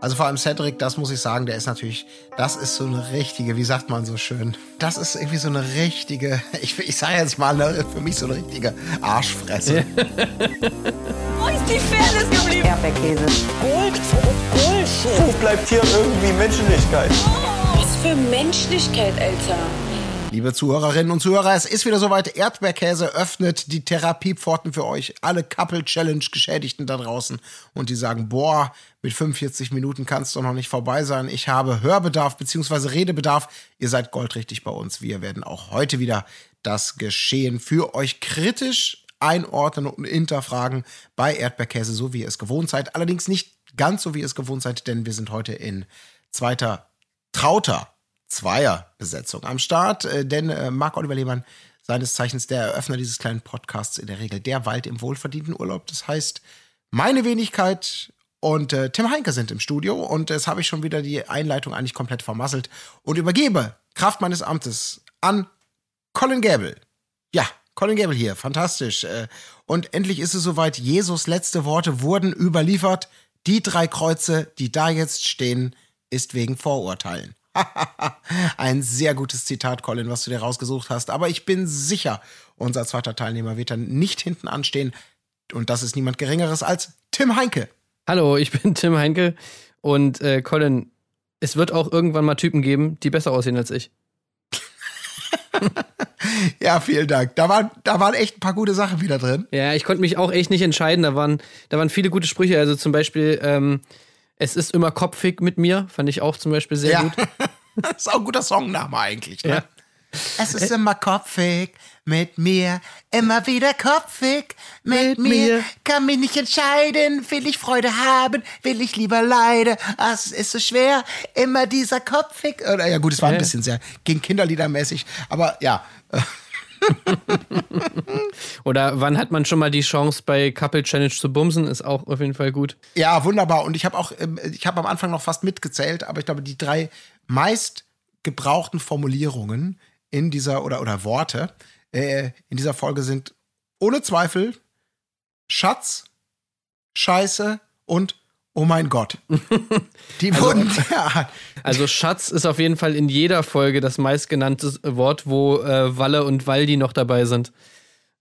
Also vor allem Cedric, das muss ich sagen, der ist natürlich, das ist so eine richtige, wie sagt man so schön, das ist irgendwie so eine richtige, ich, ich sage jetzt mal, ne, für mich so eine richtige Arschfresse. Wo ist die Fairness geblieben? Erdbeerkäse. Gold, Bullshit. Wo bleibt hier irgendwie Menschlichkeit? Was für Menschlichkeit, Alter. Liebe Zuhörerinnen und Zuhörer, es ist wieder soweit. Erdbeerkäse öffnet die Therapiepforten für euch. Alle Couple Challenge Geschädigten da draußen. Und die sagen, boah, mit 45 Minuten kann es doch noch nicht vorbei sein. Ich habe Hörbedarf bzw. Redebedarf. Ihr seid goldrichtig bei uns. Wir werden auch heute wieder das Geschehen für euch kritisch einordnen und hinterfragen bei Erdbeerkäse, so wie ihr es gewohnt seid. Allerdings nicht ganz so, wie ihr es gewohnt seid, denn wir sind heute in zweiter Trauter Zweierbesetzung am Start, äh, denn äh, Marc-Oliver Lehmann, seines Zeichens der Eröffner dieses kleinen Podcasts, in der Regel der Wald im wohlverdienten Urlaub. Das heißt, meine Wenigkeit und äh, Tim Heinke sind im Studio und es habe ich schon wieder die Einleitung eigentlich komplett vermasselt und übergebe Kraft meines Amtes an Colin Gable. Ja, Colin Gable hier, fantastisch. Äh, Und endlich ist es soweit, Jesus letzte Worte wurden überliefert. Die drei Kreuze, die da jetzt stehen, ist wegen Vorurteilen. Ein sehr gutes Zitat, Colin, was du dir rausgesucht hast. Aber ich bin sicher, unser zweiter Teilnehmer wird dann nicht hinten anstehen. Und das ist niemand Geringeres als Tim Heinke. Hallo, ich bin Tim Heinke und äh, Colin, es wird auch irgendwann mal Typen geben, die besser aussehen als ich. Ja, vielen Dank. Da waren, da waren echt ein paar gute Sachen wieder drin. Ja, ich konnte mich auch echt nicht entscheiden. Da waren, da waren viele gute Sprüche. Also zum Beispiel, ähm, es ist immer kopfig mit mir, fand ich auch zum Beispiel sehr ja. gut. das ist auch ein guter Songname eigentlich. Ne? Ja. Es ist immer kopfig mit mir, immer wieder kopfig mit, Mit mir. mir. Kann mich nicht entscheiden, will ich Freude haben, will ich lieber leide. Ah, Es ist so schwer, immer dieser kopfig. Ja gut, es war ein Ja. bisschen sehr gegen Kinderliedermäßig, aber ja. Oder wann hat man schon mal die Chance, bei Couple Challenge zu bumsen? Ist auch auf jeden Fall gut. Ja, wunderbar. Und ich habe auch, ähm, ich habe am Anfang noch fast mitgezählt, aber ich glaube, die drei meist gebrauchten Formulierungen in dieser oder oder Worte äh, in dieser Folge sind ohne Zweifel Schatz, Scheiße und Oh mein Gott. Die wurden ja, Also Schatz ist auf jeden Fall in jeder Folge das meistgenannte Wort, wo äh, Walle und Waldi noch dabei sind.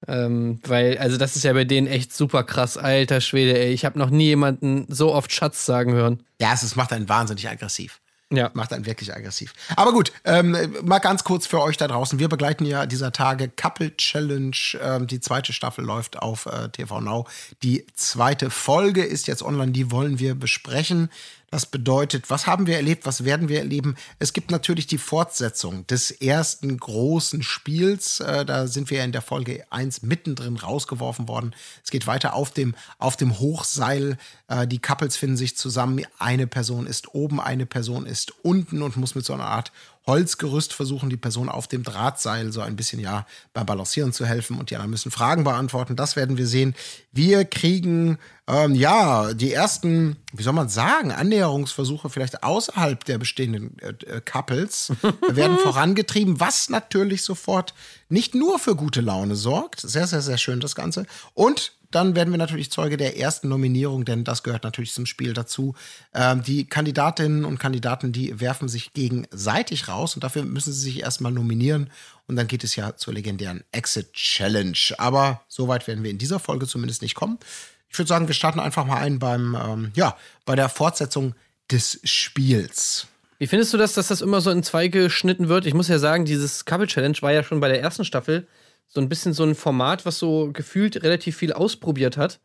Ähm, weil, also das ist ja bei denen echt super krass, alter Schwede, ey. Ich habe noch nie jemanden so oft Schatz sagen hören. ja, es macht einen wahnsinnig aggressiv. Ja. Macht einen wirklich aggressiv. Aber gut, ähm, mal ganz kurz für euch da draußen. Wir begleiten ja dieser Tage Couple Challenge. Ähm, die zweite Staffel läuft auf äh, TV Now. Die zweite Folge ist jetzt online. Die wollen wir besprechen. Das bedeutet, was haben wir erlebt? Was werden wir erleben? Es gibt natürlich die Fortsetzung des ersten großen Spiels. Äh, da sind wir ja in der Folge 1 mittendrin rausgeworfen worden. Es geht weiter auf dem, auf dem Hochseil. Äh, die Couples finden sich zusammen. Eine Person ist oben, eine Person ist unten und muss mit so einer Art Holzgerüst versuchen, die Person auf dem Drahtseil so ein bisschen ja beim Balancieren zu helfen und die anderen müssen Fragen beantworten. Das werden wir sehen. Wir kriegen ähm, ja die ersten, wie soll man sagen, Annäherungsversuche vielleicht außerhalb der bestehenden äh, äh, Couples werden vorangetrieben, was natürlich sofort nicht nur für gute Laune sorgt. Sehr, sehr, sehr schön das Ganze. Und dann werden wir natürlich Zeuge der ersten Nominierung, denn das gehört natürlich zum Spiel dazu. Ähm, die Kandidatinnen und Kandidaten, die werfen sich gegenseitig raus und dafür müssen sie sich erstmal nominieren. Und dann geht es ja zur legendären Exit Challenge. Aber so weit werden wir in dieser Folge zumindest nicht kommen. Ich würde sagen, wir starten einfach mal ein beim, ähm, ja, bei der Fortsetzung des Spiels. Wie findest du das, dass das immer so in zwei geschnitten wird? Ich muss ja sagen, dieses Couple Challenge war ja schon bei der ersten Staffel so ein bisschen so ein Format, was so gefühlt relativ viel ausprobiert hat.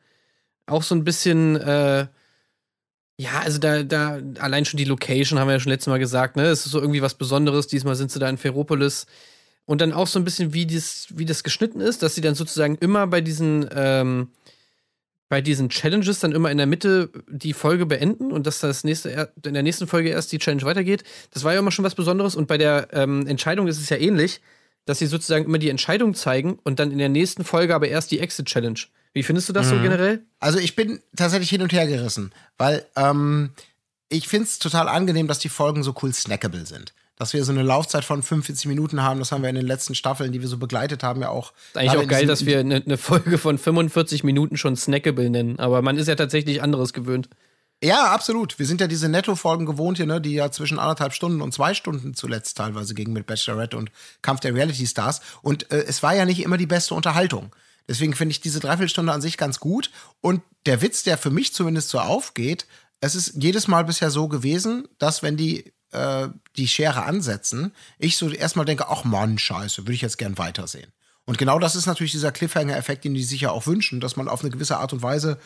Auch so ein bisschen, äh, ja, also da, da, allein schon die Location haben wir ja schon letztes Mal gesagt, ne? Es ist so irgendwie was Besonderes. Diesmal sind sie da in Ferropolis. Und dann auch so ein bisschen, wie, dies, wie das geschnitten ist, dass sie dann sozusagen immer bei diesen, ähm, bei diesen Challenges dann immer in der Mitte die Folge beenden und dass das nächste, in der nächsten Folge erst die Challenge weitergeht. Das war ja immer schon was Besonderes und bei der ähm, Entscheidung ist es ja ähnlich, dass sie sozusagen immer die Entscheidung zeigen und dann in der nächsten Folge aber erst die Exit Challenge. Wie findest du das so generell? Also ich bin tatsächlich hin und her gerissen, weil ähm, ich finde es total angenehm, dass die Folgen so cool snackable sind. Dass wir so eine Laufzeit von 45 Minuten haben, das haben wir in den letzten Staffeln, die wir so begleitet haben, ja auch. Ist eigentlich auch geil, dass wir eine, eine Folge von 45 Minuten schon snackable nennen, aber man ist ja tatsächlich anderes gewöhnt. Ja, absolut. Wir sind ja diese Netto-Folgen gewohnt hier, ne, die ja zwischen anderthalb Stunden und zwei Stunden zuletzt teilweise gingen mit Bachelorette und Kampf der Reality Stars. Und äh, es war ja nicht immer die beste Unterhaltung. Deswegen finde ich diese Dreiviertelstunde an sich ganz gut. Und der Witz, der für mich zumindest so aufgeht, es ist jedes Mal bisher so gewesen, dass wenn die äh, die Schere ansetzen, ich so erstmal denke, ach Mann, scheiße, würde ich jetzt gern weitersehen. Und genau das ist natürlich dieser Cliffhanger-Effekt, den die sich ja auch wünschen, dass man auf eine gewisse Art und Weise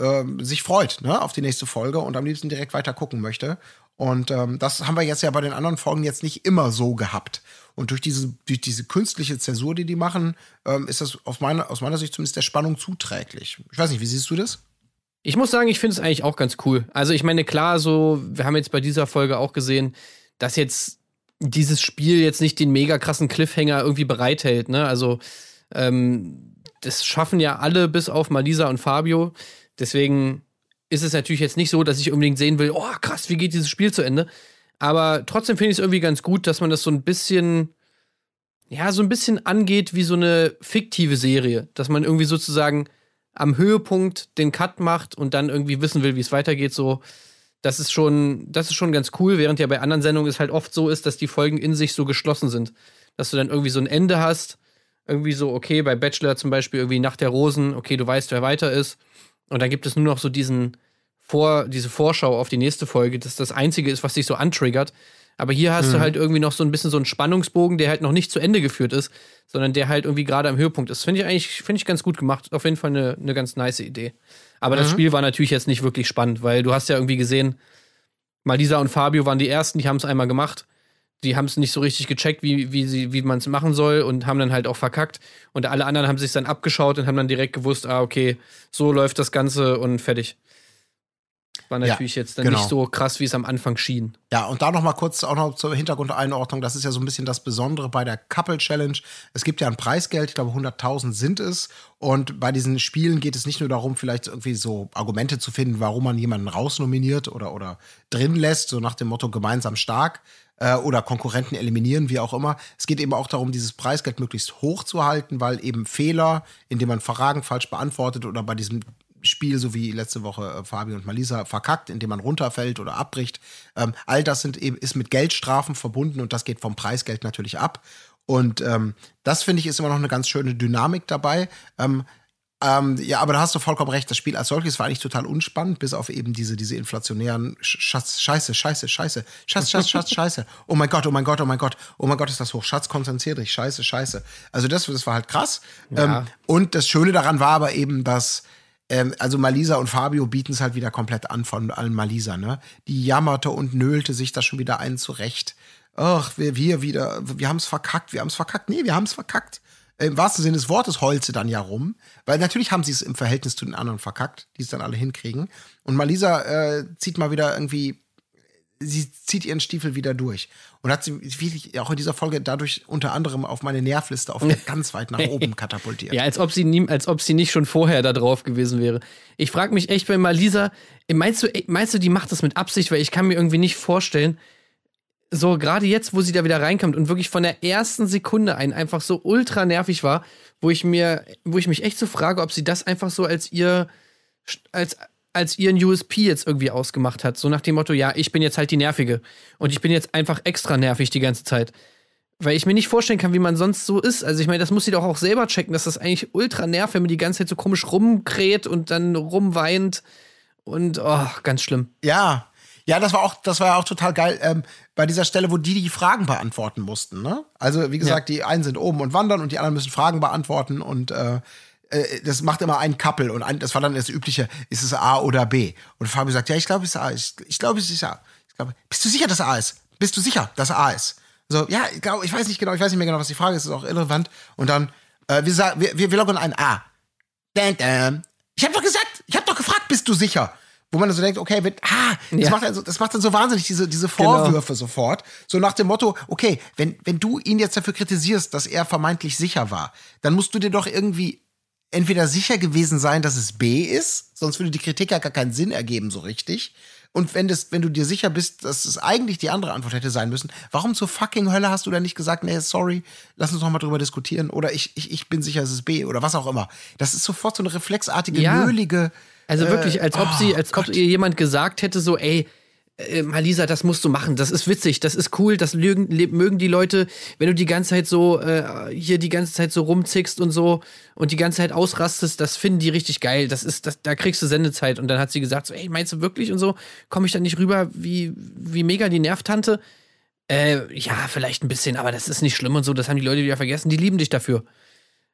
ähm, sich freut ne, auf die nächste Folge und am liebsten direkt weiter gucken möchte. Und ähm, das haben wir jetzt ja bei den anderen Folgen jetzt nicht immer so gehabt. Und durch diese, durch diese künstliche Zäsur, die die machen, ähm, ist das aus meiner, aus meiner Sicht zumindest der Spannung zuträglich. Ich weiß nicht, wie siehst du das? Ich muss sagen, ich finde es eigentlich auch ganz cool. Also ich meine, klar, so, wir haben jetzt bei dieser Folge auch gesehen, dass jetzt dieses Spiel jetzt nicht den mega krassen Cliffhanger irgendwie bereithält. Ne? Also ähm, das schaffen ja alle bis auf Malisa und Fabio. Deswegen ist es natürlich jetzt nicht so, dass ich unbedingt sehen will, oh krass, wie geht dieses Spiel zu Ende. Aber trotzdem finde ich es irgendwie ganz gut, dass man das so ein bisschen, ja, so ein bisschen angeht wie so eine fiktive Serie. Dass man irgendwie sozusagen am Höhepunkt den Cut macht und dann irgendwie wissen will, wie es weitergeht. So, das ist schon, das ist schon ganz cool, während ja bei anderen Sendungen es halt oft so ist, dass die Folgen in sich so geschlossen sind. Dass du dann irgendwie so ein Ende hast. Irgendwie so, okay, bei Bachelor zum Beispiel irgendwie nach der Rosen, okay, du weißt, wer weiter ist. Und dann gibt es nur noch so diesen Vor, diese Vorschau auf die nächste Folge, das das Einzige ist, was dich so antriggert. Aber hier hast mhm. du halt irgendwie noch so ein bisschen so einen Spannungsbogen, der halt noch nicht zu Ende geführt ist, sondern der halt irgendwie gerade am Höhepunkt ist. Finde ich eigentlich, finde ich ganz gut gemacht. Auf jeden Fall eine, eine ganz nice Idee. Aber mhm. das Spiel war natürlich jetzt nicht wirklich spannend, weil du hast ja irgendwie gesehen, Malisa und Fabio waren die ersten, die haben es einmal gemacht. Die haben es nicht so richtig gecheckt, wie, wie, wie man es machen soll und haben dann halt auch verkackt. Und alle anderen haben sich dann abgeschaut und haben dann direkt gewusst, ah, okay, so läuft das Ganze und fertig. War natürlich ja, jetzt dann genau. nicht so krass, wie es am Anfang schien. Ja, und da noch mal kurz auch noch zur Hintergrundeinordnung. Das ist ja so ein bisschen das Besondere bei der Couple Challenge. Es gibt ja ein Preisgeld, ich glaube 100.000 sind es. Und bei diesen Spielen geht es nicht nur darum, vielleicht irgendwie so Argumente zu finden, warum man jemanden rausnominiert oder, oder drin lässt, so nach dem Motto gemeinsam stark äh, oder Konkurrenten eliminieren, wie auch immer. Es geht eben auch darum, dieses Preisgeld möglichst hoch zu halten, weil eben Fehler, indem man Fragen falsch beantwortet oder bei diesem Spiel, so wie letzte Woche äh, Fabi und Malisa, verkackt, indem man runterfällt oder abbricht. Ähm, all das sind eben, ist mit Geldstrafen verbunden und das geht vom Preisgeld natürlich ab. Und ähm, das finde ich ist immer noch eine ganz schöne Dynamik dabei. Ähm, ähm, ja, aber da hast du vollkommen recht. Das Spiel als solches war eigentlich total unspannend, bis auf eben diese, diese inflationären Schatz, Scheiße, Scheiße, Scheiße, Schatz, Schatz, Schatz, Scheiße. Oh mein Gott, oh mein Gott, oh mein Gott, oh mein Gott, ist das hoch. Schatz, konzentrier dich, Scheiße, Scheiße. Also das, das war halt krass. Ja. Ähm, und das Schöne daran war aber eben, dass ähm, also Malisa und Fabio bieten es halt wieder komplett an von allen Malisa, ne? Die jammerte und nölte sich da schon wieder einen zurecht. Ach, wir, wir wieder, wir haben es verkackt, wir haben es verkackt. Nee, wir haben es verkackt. Im wahrsten Sinne des Wortes heult sie dann ja rum. Weil natürlich haben sie es im Verhältnis zu den anderen verkackt, die es dann alle hinkriegen. Und Malisa äh, zieht mal wieder irgendwie sie zieht ihren Stiefel wieder durch. Und hat sie wirklich auch in dieser Folge dadurch unter anderem auf meine Nervliste auf ganz weit nach oben katapultiert. ja, als ob sie nie, als ob sie nicht schon vorher da drauf gewesen wäre. Ich frage mich echt bei Malisa, meinst du, meinst du, die macht das mit Absicht? Weil ich kann mir irgendwie nicht vorstellen, so gerade jetzt, wo sie da wieder reinkommt und wirklich von der ersten Sekunde ein einfach so ultra nervig war, wo ich mir, wo ich mich echt so frage, ob sie das einfach so als ihr, als, als ihren USP jetzt irgendwie ausgemacht hat. So nach dem Motto, ja, ich bin jetzt halt die Nervige. Und ich bin jetzt einfach extra nervig die ganze Zeit. Weil ich mir nicht vorstellen kann, wie man sonst so ist. Also ich meine, das muss sie doch auch selber checken, dass das eigentlich ultra nervt, wenn man die ganze Zeit so komisch rumkräht und dann rumweint. Und oh, ganz schlimm. Ja. Ja, das war auch, das war ja auch total geil ähm, bei dieser Stelle, wo die die Fragen beantworten mussten. Ne? Also wie gesagt, ja. die einen sind oben und wandern und die anderen müssen Fragen beantworten und äh, äh, das macht immer ein Couple und ein, das war dann das übliche, ist es A oder B? Und Fabio sagt, ja, ich glaube, es ist A. Ich, ich glaube, es ist A. Ich glaube, bist du sicher, dass A ist? Bist du sicher, dass A ist? So, ja, ich, glaub, ich weiß nicht genau, ich weiß nicht mehr genau, was die Frage ist, ist auch irrelevant. Und dann, äh, wir, sagen, wir, wir, wir loggen ein A. Ich habe doch gesagt, ich habe doch gefragt, bist du sicher? Wo man dann so denkt, okay, wenn, ah, das, ja. macht dann so, das macht dann so wahnsinnig diese, diese. Vorwürfe genau. sofort. So nach dem Motto, okay, wenn, wenn du ihn jetzt dafür kritisierst, dass er vermeintlich sicher war, dann musst du dir doch irgendwie entweder sicher gewesen sein, dass es B ist, sonst würde die Kritik ja gar keinen Sinn ergeben, so richtig. Und wenn, das, wenn du dir sicher bist, dass es eigentlich die andere Antwort hätte sein müssen, warum zur fucking Hölle hast du dann nicht gesagt, nee, sorry, lass uns noch mal drüber diskutieren oder ich, ich, ich bin sicher, es ist B oder was auch immer. Das ist sofort so eine reflexartige, ja. nölige Also wirklich, als ob oh sie, als ob ihr jemand gesagt hätte, so, ey, äh, Malisa, das musst du machen, das ist witzig, das ist cool, das mögen, mögen die Leute, wenn du die ganze Zeit so äh, hier die ganze Zeit so rumzickst und so und die ganze Zeit ausrastest, das finden die richtig geil. Das ist, das, da kriegst du Sendezeit. Und dann hat sie gesagt, so, ey, meinst du wirklich und so, komme ich dann nicht rüber wie, wie mega die Nervtante? Äh, ja, vielleicht ein bisschen, aber das ist nicht schlimm und so, das haben die Leute wieder vergessen, die lieben dich dafür.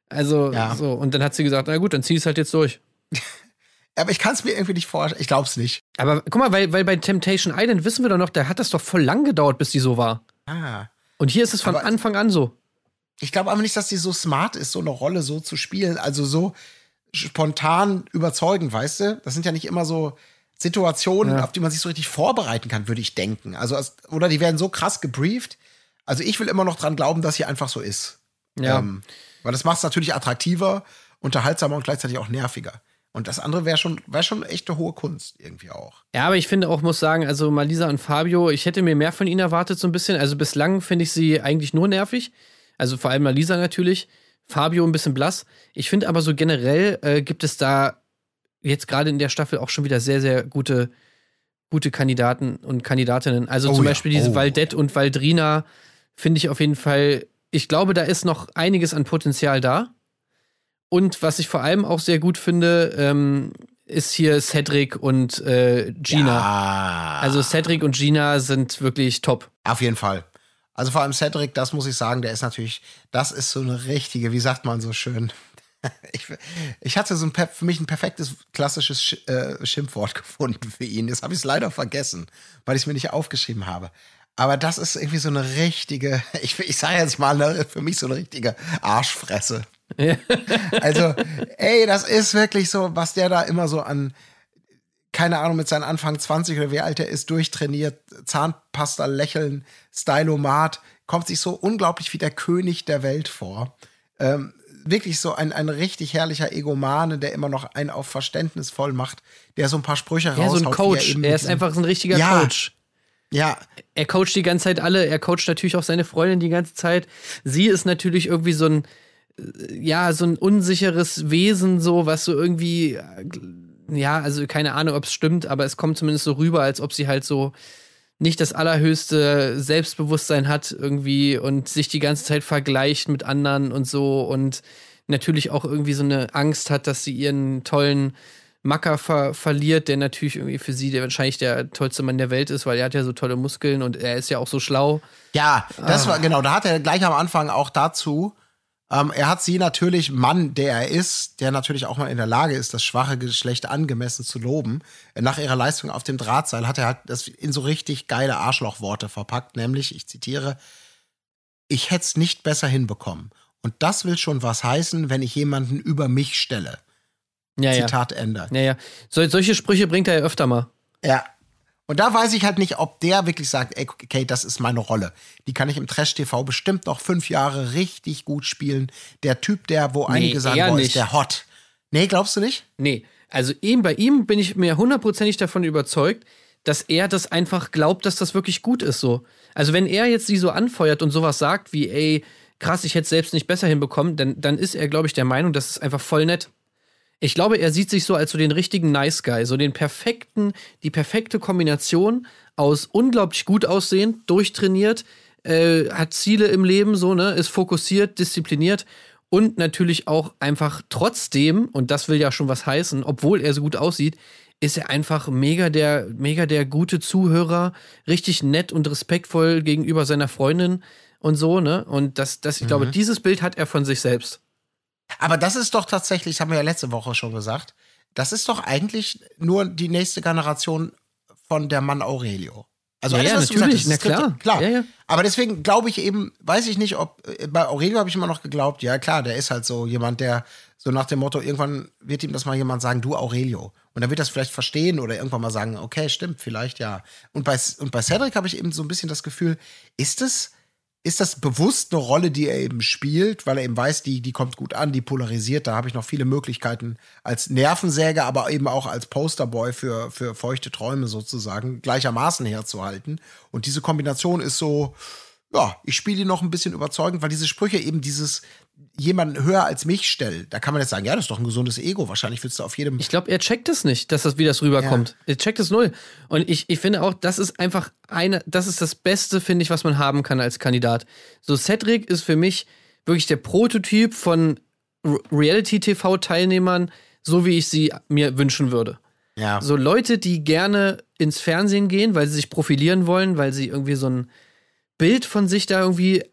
Also, Ja. so, und dann hat sie gesagt, na gut, dann zieh es halt jetzt durch. Aber ich kann es mir irgendwie nicht vorstellen. Ich glaube es nicht. Aber guck mal, weil, weil bei Temptation Island wissen wir doch noch, da hat das doch voll lang gedauert, bis die so war. Ah. Und hier ist es von Aber- Anfang an so. Ich glaube aber nicht, dass die so smart ist, so eine Rolle so zu spielen. Also so spontan überzeugend, weißt du? Das sind ja nicht immer so Situationen, Ja. auf die man sich so richtig vorbereiten kann, würde ich denken. Also, oder die werden so krass gebrieft. Also ich will immer noch dran glauben, dass sie einfach so ist. Ja. Ähm, weil das macht es natürlich attraktiver, unterhaltsamer und gleichzeitig auch nerviger. Und das andere wäre schon, wär schon echt eine hohe Kunst irgendwie auch. Ja, aber ich finde auch, muss sagen, also Malisa und Fabio, ich hätte mir mehr von ihnen erwartet, so ein bisschen. Also bislang finde ich sie eigentlich nur nervig. Also vor allem Malisa natürlich. Fabio ein bisschen blass. Ich finde aber so generell äh, gibt es da jetzt gerade in der Staffel auch schon wieder sehr, sehr gute, gute Kandidaten und Kandidatinnen. Also Oh zum ja. Beispiel diese Oh. Valdette und Valdrina finde ich auf jeden Fall, ich glaube, da ist noch einiges an Potenzial da. Und was ich vor allem auch sehr gut finde, ähm, ist hier Cedric und äh, Gina. Ja. Also Cedric und Gina sind wirklich top. Auf jeden Fall. Also vor allem Cedric, das muss ich sagen, der ist natürlich, das ist so eine richtige, wie sagt man so schön. Ich, ich hatte so ein, für mich ein perfektes klassisches Sch äh, Schimpfwort gefunden für ihn. Das habe ich leider vergessen, weil ich es mir nicht aufgeschrieben habe. Aber das ist irgendwie so eine richtige, ich, ich sage jetzt mal, für mich so eine richtige Arschfresse. Also, ey, das ist wirklich so, was der da immer so an, keine Ahnung, mit seinen Anfang 20 oder wie alt er ist, durchtrainiert, Zahnpasta lächeln, Stylomat, kommt sich so unglaublich wie der König der Welt vor. Ähm, wirklich so ein, ein richtig herrlicher Egomane, der immer noch einen auf verständnisvoll macht, der so ein paar Sprüche Ja, so raushaut. ein Coach. Er mit ist einfach so ein richtiger Ja. Coach. Ja, Er coacht die ganze Zeit alle. Er coacht natürlich auch seine Freundin die ganze Zeit. Sie ist natürlich irgendwie so ein, ja, so ein unsicheres Wesen, so, was so irgendwie, ja, also keine Ahnung, ob es stimmt, aber es kommt zumindest so rüber, als ob sie halt so nicht das allerhöchste Selbstbewusstsein hat irgendwie und sich die ganze Zeit vergleicht mit anderen und so und natürlich auch irgendwie so eine Angst hat, dass sie ihren tollen Macker ver verliert, der natürlich irgendwie für sie der wahrscheinlich der tollste Mann der Welt ist, weil er hat ja so tolle Muskeln und er ist ja auch so schlau. Ja, das Ah. war genau, da hat er gleich am Anfang auch dazu. Ähm, er hat sie natürlich, Mann, der er ist, der natürlich auch mal in der Lage ist, das schwache Geschlecht angemessen zu loben. Nach ihrer Leistung auf dem Drahtseil hat er halt das in so richtig geile Arschlochworte verpackt, nämlich, ich zitiere, ich hätte es nicht besser hinbekommen. Und das will schon was heißen, wenn ich jemanden über mich stelle. Ja, ja. Zitat Ende. Ja, ja. So, solche Sprüche bringt er ja öfter mal. Ja. Und da weiß ich halt nicht, ob der wirklich sagt, ey, okay, das ist meine Rolle. Die kann ich im Trash-TV bestimmt noch fünf Jahre richtig gut spielen. Der Typ, der, wo einige sagen, boah, nicht. ist der hot. Nee, glaubst du nicht? Nee, also ihm, bei ihm bin ich mir hundertprozentig davon überzeugt, dass er das einfach glaubt, dass das wirklich gut ist so. Also wenn er jetzt sie so anfeuert und sowas sagt wie, ey, krass, ich hätte es selbst nicht besser hinbekommen, dann, dann ist er, glaube ich, der Meinung, das ist einfach voll nett. Ich glaube, er sieht sich so als so den richtigen Nice Guy, so den perfekten, die perfekte Kombination aus unglaublich gut aussehen, durchtrainiert, äh, hat Ziele im Leben, so, ne, ist fokussiert, diszipliniert und natürlich auch einfach trotzdem, und das will ja schon was heißen, obwohl er so gut aussieht, ist er einfach mega der, mega der gute Zuhörer, richtig nett und respektvoll gegenüber seiner Freundin und so, ne? Und das, das, ich glaube, dieses Bild hat er von sich selbst. Aber das ist doch tatsächlich, das haben wir ja letzte Woche schon gesagt, das ist doch eigentlich nur die nächste Generation von der Mann Aurelio. Also Ja, alles, ja, was du gesagt natürlich, hast, na klar. klar. Ja, ja. Aber deswegen glaube ich eben, weiß ich nicht, ob bei Aurelio habe ich immer noch geglaubt, ja klar, der ist halt so jemand, der so nach dem Motto, irgendwann wird ihm das mal jemand sagen, du Aurelio. Und dann wird das vielleicht verstehen oder irgendwann mal sagen, okay, stimmt, vielleicht ja. Und bei, und bei Cedric habe ich eben so ein bisschen das Gefühl, ist es, ist das bewusst eine Rolle, die er eben spielt, weil er eben weiß, die, die kommt gut an, die polarisiert, da habe ich noch viele Möglichkeiten als Nervensäge, aber eben auch als Posterboy für, für feuchte Träume sozusagen gleichermaßen herzuhalten. Und diese Kombination ist so, ja, ich spiele die noch ein bisschen überzeugend, weil diese Sprüche eben dieses jemanden höher als mich stellen. Da kann man jetzt sagen, ja, das ist doch ein gesundes Ego. Wahrscheinlich willst du auf jedem. Ich glaube, er checkt es nicht, dass das, wie das rüberkommt. Er checkt es null. Und ich, ich finde auch, das ist einfach eine, das ist das Beste, finde ich, was man haben kann als Kandidat. So, Cedric ist für mich wirklich der Prototyp von Reality-TV-Teilnehmern, so wie ich sie mir wünschen würde. ja. So Leute, die gerne ins Fernsehen gehen, weil sie sich profilieren wollen, weil sie irgendwie so ein Bild von sich da irgendwie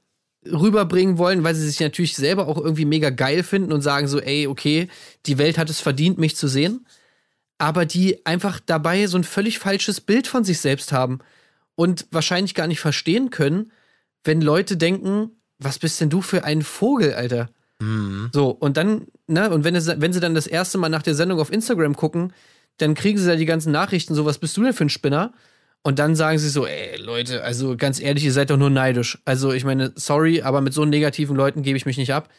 rüberbringen wollen, weil sie sich natürlich selber auch irgendwie mega geil finden und sagen so, ey, okay, die Welt hat es verdient, mich zu sehen. Aber die einfach dabei so ein völlig falsches Bild von sich selbst haben und wahrscheinlich gar nicht verstehen können, wenn Leute denken, was bist denn du für ein Vogel, Alter? So, und dann, ne, und wenn, es, wenn sie dann das erste Mal nach der Sendung auf Instagram gucken, dann kriegen sie da die ganzen Nachrichten, so, was bist du denn für ein Spinner? Und dann sagen sie so, ey, Leute, also ganz ehrlich, ihr seid doch nur neidisch. Also, ich meine, sorry, aber mit so negativen Leuten gebe ich mich nicht ab.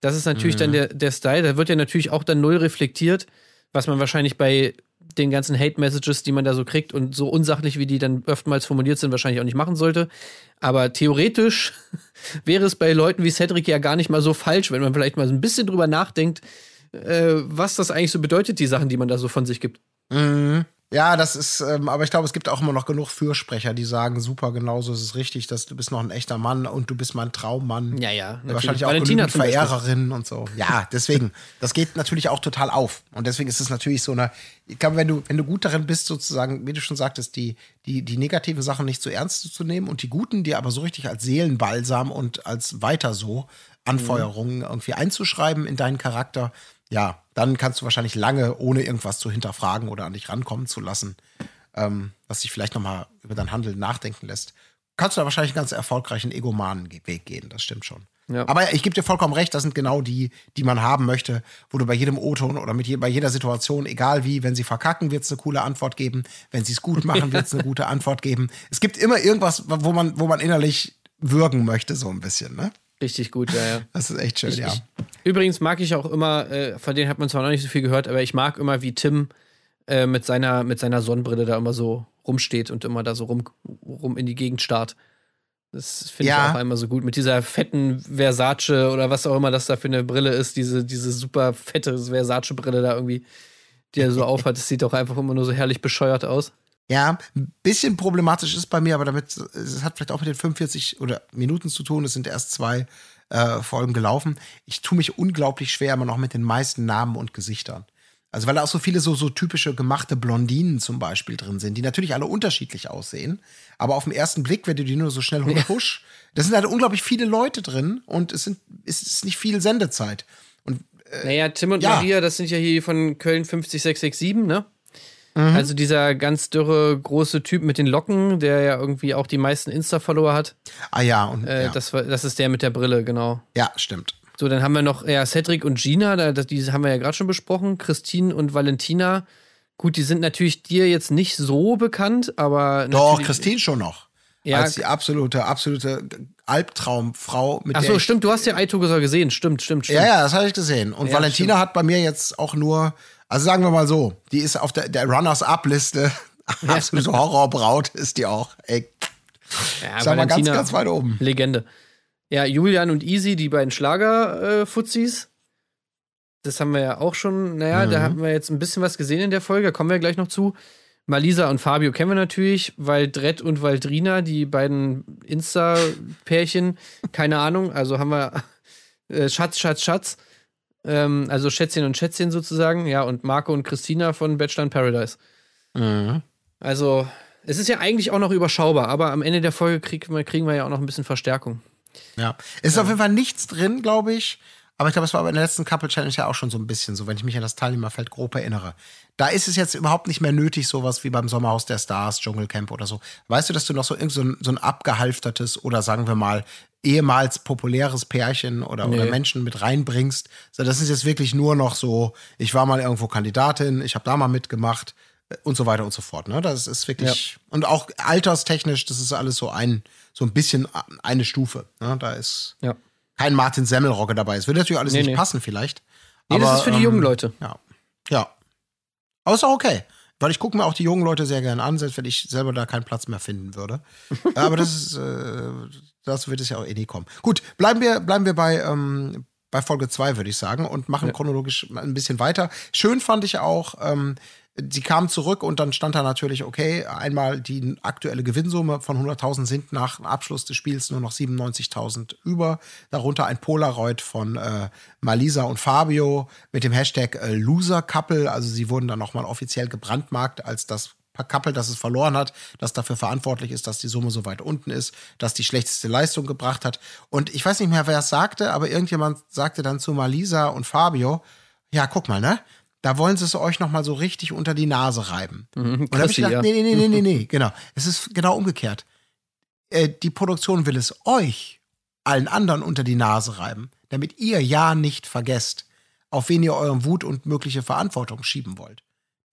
Das ist natürlich dann der, der Style. Da wird ja natürlich auch dann null reflektiert, was man wahrscheinlich bei den ganzen Hate-Messages, die man da so kriegt und so unsachlich, wie die dann oftmals formuliert sind, wahrscheinlich auch nicht machen sollte. Aber theoretisch wäre es bei Leuten wie Cedric ja gar nicht mal so falsch, wenn man vielleicht mal so ein bisschen drüber nachdenkt, äh, was das eigentlich so bedeutet, die Sachen, die man da so von sich gibt. Mhm. Ja, das ist, ähm, aber ich glaube, es gibt auch immer noch genug Fürsprecher, die sagen, super, genauso ist es richtig, dass du bist noch ein echter Mann und du bist mein Traummann. Ja, ja. natürlich. Wahrscheinlich auch Valentina genügend. Verehrerinnen und so. Ja, deswegen. Das geht natürlich auch total auf. Und deswegen ist es natürlich so eine, ich glaube, wenn du, wenn du gut darin bist, sozusagen, wie du schon sagtest, die, die, die negativen Sachen nicht zu ernst zu nehmen und die guten, die aber so richtig als Seelenbalsam und als weiter so Anfeuerungen irgendwie einzuschreiben in deinen Charakter, ja, dann kannst du wahrscheinlich lange, ohne irgendwas zu hinterfragen oder an dich rankommen zu lassen, ähm, was dich vielleicht nochmal über dein Handeln nachdenken lässt, kannst du da wahrscheinlich einen ganz erfolgreichen egomanen Weg gehen, das stimmt schon. Ja. Aber ich gebe dir vollkommen recht, das sind genau die, die man haben möchte, wo du bei jedem O-Ton oder mit je, bei jeder Situation, egal wie, wenn sie verkacken, wird es eine coole Antwort geben. Wenn sie es gut machen, wird es eine gute Antwort geben. Es gibt immer irgendwas, wo man, wo man innerlich würgen möchte, so ein bisschen, ne? Richtig gut, ja, ja. Das ist echt schön, Ich, ja. ich, übrigens mag ich auch immer, äh, von denen hat man zwar noch nicht so viel gehört, aber ich mag immer, wie Tim äh, mit, seiner, mit seiner Sonnenbrille da immer so rumsteht und immer da so rum, rum in die Gegend starrt. Das finde Ja. ich auch einmal so gut. Mit dieser fetten Versace oder was auch immer das da für eine Brille ist, diese, diese super fette Versace-Brille da irgendwie, die er so aufhat. Das sieht auch einfach immer nur so herrlich bescheuert aus. Ja, ein bisschen problematisch ist bei mir, aber damit, es hat vielleicht auch mit den 45 oder Minuten zu tun. Es sind erst zwei äh, Folgen gelaufen. Ich tue mich unglaublich schwer immer noch mit den meisten Namen und Gesichtern. Also weil da auch so viele so, so typische gemachte Blondinen zum Beispiel drin sind, die natürlich alle unterschiedlich aussehen. Aber auf den ersten Blick, wenn du die nur so schnell husch, da sind halt unglaublich viele Leute drin und es sind, es ist nicht viel Sendezeit. Und Naja, Tim und ja. Maria, das sind ja hier von Köln 50667, ne? Also dieser ganz dürre, große Typ mit den Locken, der ja irgendwie auch die meisten Insta-Follower hat. ah ja, und Äh, ja. das, war, das ist der mit der Brille, genau. ja, stimmt. So, dann haben wir noch ja, Cedric und Gina, da, das, die haben wir ja gerade schon besprochen. Christine und Valentina. Gut, die sind natürlich dir jetzt nicht so bekannt, aber. Doch, Christine schon noch. Ja, als die absolute, absolute Albtraumfrau, mit Ach der so, stimmt, du hast ja Aitogesor gesehen. Stimmt, stimmt, stimmt. Ja, ja, das habe ich gesehen. Und Ja, Valentina stimmt. hat bei mir jetzt auch nur, also sagen wir mal so, die ist auf der, der Runners-Up-Liste. Absolute Horrorbraut ist die auch. Ey, Ja, sag mal ganz, ganz weit oben. Legende. Ja, Julian und Easy, die beiden Schlager-Fuzis. das haben wir ja auch schon, naja, Mhm. da haben wir jetzt ein bisschen was gesehen in der Folge, da kommen wir gleich noch zu. Malisa und Fabio kennen wir natürlich, Waldrett und Waldrina, die beiden Insta-Pärchen, keine Ahnung, also haben wir äh, Schatz, Schatz, Schatz, ähm, also Schätzchen und Schätzchen sozusagen, ja, und Marco und Christina von Bachelor in Paradise. Mhm. Also, es ist ja eigentlich auch noch überschaubar, aber am Ende der Folge kriegen wir, kriegen wir ja auch noch ein bisschen Verstärkung. Ja. Es ist auf jeden Fall nichts drin, glaube ich. Aber ich glaube, es war bei der letzten Couple Challenge ja auch schon so ein bisschen so, wenn ich mich an das Teilnehmerfeld grob erinnere. Da ist es jetzt überhaupt nicht mehr nötig, sowas wie beim Sommerhaus der Stars, Dschungelcamp oder so. Weißt du, dass du noch so, irgend so, ein, so ein abgehalftertes oder sagen wir mal ehemals populäres Pärchen oder, oder Nee. Menschen mit reinbringst? So, das ist jetzt wirklich nur noch so, ich war mal irgendwo Kandidatin, ich habe da mal mitgemacht äh, und so weiter und so fort. Ne? Das ist wirklich, und auch alterstechnisch, das ist alles so ein, so ein bisschen eine Stufe. Ne? Da ist Ja. kein Martin Semmelrogge dabei. Es würde natürlich alles Nee, nicht nee. passen, vielleicht. Nee, das ist für die ähm, jungen Leute. Ja. Ja. Aber ist auch okay. Weil ich gucke mir auch die jungen Leute sehr gerne an, selbst wenn ich selber da keinen Platz mehr finden würde. Aber das ist, äh, das wird es ja auch eh nie kommen. Gut, bleiben wir, bleiben wir bei, ähm, bei Folge 2, würde ich sagen, und machen chronologisch ein bisschen weiter. Schön fand ich auch, ähm, sie kamen zurück und dann stand da natürlich, okay, einmal die aktuelle Gewinnsumme von 100.000 sind nach Abschluss des Spiels nur noch 97.000 über. Darunter ein Polaroid von äh, Malisa und Fabio mit dem Hashtag äh, Loser Couple. Also sie wurden dann nochmal offiziell gebrandmarkt als das Couple, das es verloren hat, das dafür verantwortlich ist, dass die Summe so weit unten ist, dass die schlechteste Leistung gebracht hat. Und ich weiß nicht mehr, wer es sagte, aber irgendjemand sagte dann zu Malisa und Fabio, ja, guck mal, ne? Da wollen sie es euch noch mal so richtig unter die Nase reiben. und da habe ich gedacht, ja. nee, nee, nee, nee, nee, nee, genau. Es ist genau umgekehrt. Äh, die Produktion will es euch, allen anderen unter die Nase reiben, damit ihr ja nicht vergesst, auf wen ihr euren Wut und mögliche Verantwortung schieben wollt.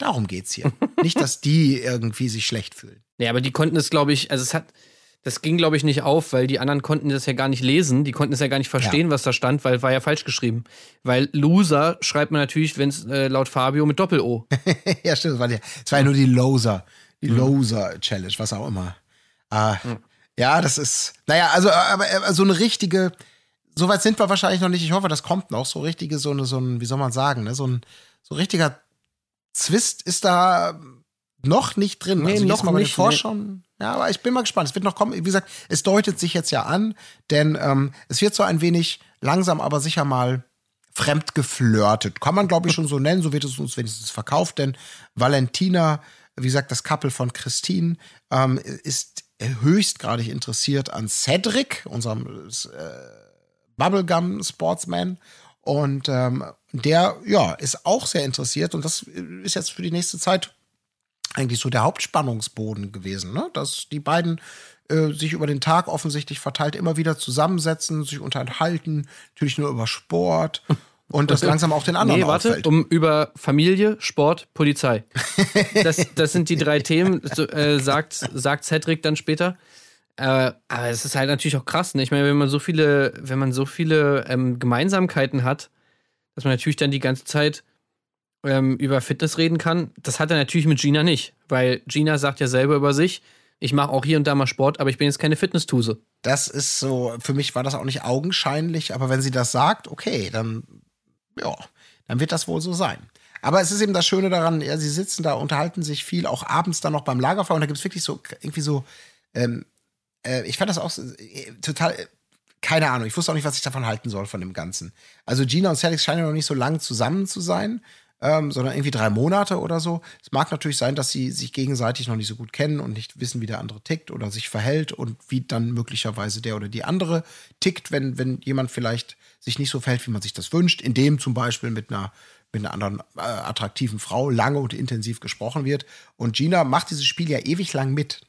Darum geht's hier. nicht, dass die irgendwie sich schlecht fühlen. Ja, aber die konnten es, glaube ich, also es hat, das ging, glaube ich, nicht auf, weil die anderen konnten das ja gar nicht lesen, die konnten es ja gar nicht verstehen, was da stand, weil war ja falsch geschrieben. Weil Loser schreibt man natürlich, wenn es äh, laut Fabio mit Doppel-O. ja, stimmt. Es war, es war ja nur die Loser. Die Loser-Challenge, was auch immer. Äh, Ja, das ist, naja, also aber, aber so eine richtige, so weit sind wir wahrscheinlich noch nicht. Ich hoffe, das kommt noch. So richtige, so eine, so ein, wie soll man sagen, ne? so ein so richtiger Zwist ist da noch nicht drin. Nee, also noch mal nicht, Vorschauen. Ja, aber ich bin mal gespannt. Es wird noch kommen. Wie gesagt, es deutet sich jetzt ja an, denn ähm, es wird so ein wenig langsam, aber sicher mal fremd geflirtet. Kann man, glaube ich, schon so nennen. So wird es uns wenigstens verkauft, denn Valentina, wie gesagt, das Couple von Christine, ähm, ist höchstgradig interessiert an Cedric, unserem äh, Bubblegum Sportsman. Und ähm, der, ja, ist auch sehr interessiert. Und das ist jetzt für die nächste Zeit eigentlich so der Hauptspannungsboden gewesen, ne? dass die beiden äh, sich über den Tag offensichtlich verteilt immer wieder zusammensetzen, sich unterhalten, natürlich nur über Sport und das langsam auch den anderen Nee, warte, auffällt. um über Familie, Sport, Polizei. Das, das sind die drei Themen, so, äh, sagt, sagt Cedric dann später. Äh, aber es ist halt natürlich auch krass, ne? Ich meine, wenn man so viele, wenn man so viele ähm, Gemeinsamkeiten hat, dass man natürlich dann die ganze Zeit ähm, über Fitness reden kann, das hat er natürlich mit Gina nicht. Weil Gina sagt ja selber über sich, ich mache auch hier und da mal Sport, aber ich bin jetzt keine Fitness-Tuse. Das ist so, für mich war das auch nicht augenscheinlich, aber wenn sie das sagt, okay, dann, ja, dann wird das wohl so sein. Aber es ist eben das Schöne daran, ja, sie sitzen da, unterhalten sich viel, auch abends dann noch beim Lagerfeuer und da gibt es wirklich so, irgendwie so, ähm, äh, ich fand das auch so, äh, total, keine Ahnung, ich wusste auch nicht, was ich davon halten soll von dem Ganzen. Also Gina und Celix scheinen ja noch nicht so lang zusammen zu sein, ähm, sondern irgendwie drei Monate oder so. Es mag natürlich sein, dass sie sich gegenseitig noch nicht so gut kennen und nicht wissen, wie der andere tickt oder sich verhält und wie dann möglicherweise der oder die andere tickt, wenn, wenn jemand vielleicht sich nicht so verhält, wie man sich das wünscht, indem zum Beispiel mit einer mit einer anderen äh, attraktiven Frau lange und intensiv gesprochen wird. Und Gina macht dieses Spiel ja ewig lang mit.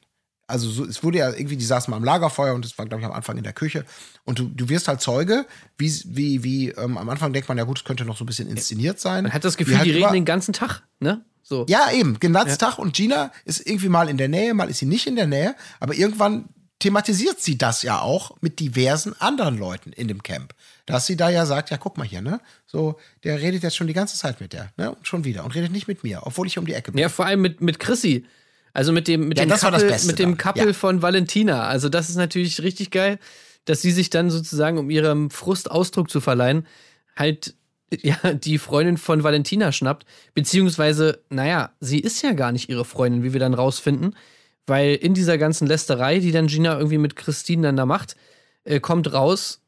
Also so, es wurde ja irgendwie, die saßen mal am Lagerfeuer und das war, glaube ich, am Anfang in der Küche. Und du, du wirst halt Zeuge, wie, wie, wie ähm, am Anfang denkt man, ja gut, es könnte noch so ein bisschen inszeniert sein. Man hat das Gefühl, halt die reden immer- den ganzen Tag, ne? So. ja, eben, den ganzen Tag. Und Gina ist irgendwie mal in der Nähe, mal ist sie nicht in der Nähe. Aber irgendwann thematisiert sie das ja auch mit diversen anderen Leuten in dem Camp. Dass sie da ja sagt, ja, guck mal hier, ne? So, der redet jetzt schon die ganze Zeit mit der, ne? Und schon wieder. Und redet nicht mit mir, obwohl ich um die Ecke bin. Ja, vor allem mit, mit Chrissy. Also mit dem, mit Ja, dem das das Couple, Beste mit dem. Couple Ja. von Valentina. Also das ist natürlich richtig geil, dass sie sich dann sozusagen, um ihrem Frust Ausdruck zu verleihen, halt ja, die Freundin von Valentina schnappt. Beziehungsweise, naja, sie ist ja gar nicht ihre Freundin, wie wir dann rausfinden. Weil in dieser ganzen Lästerei, die dann Gina irgendwie mit Christine dann da macht, äh, kommt raus,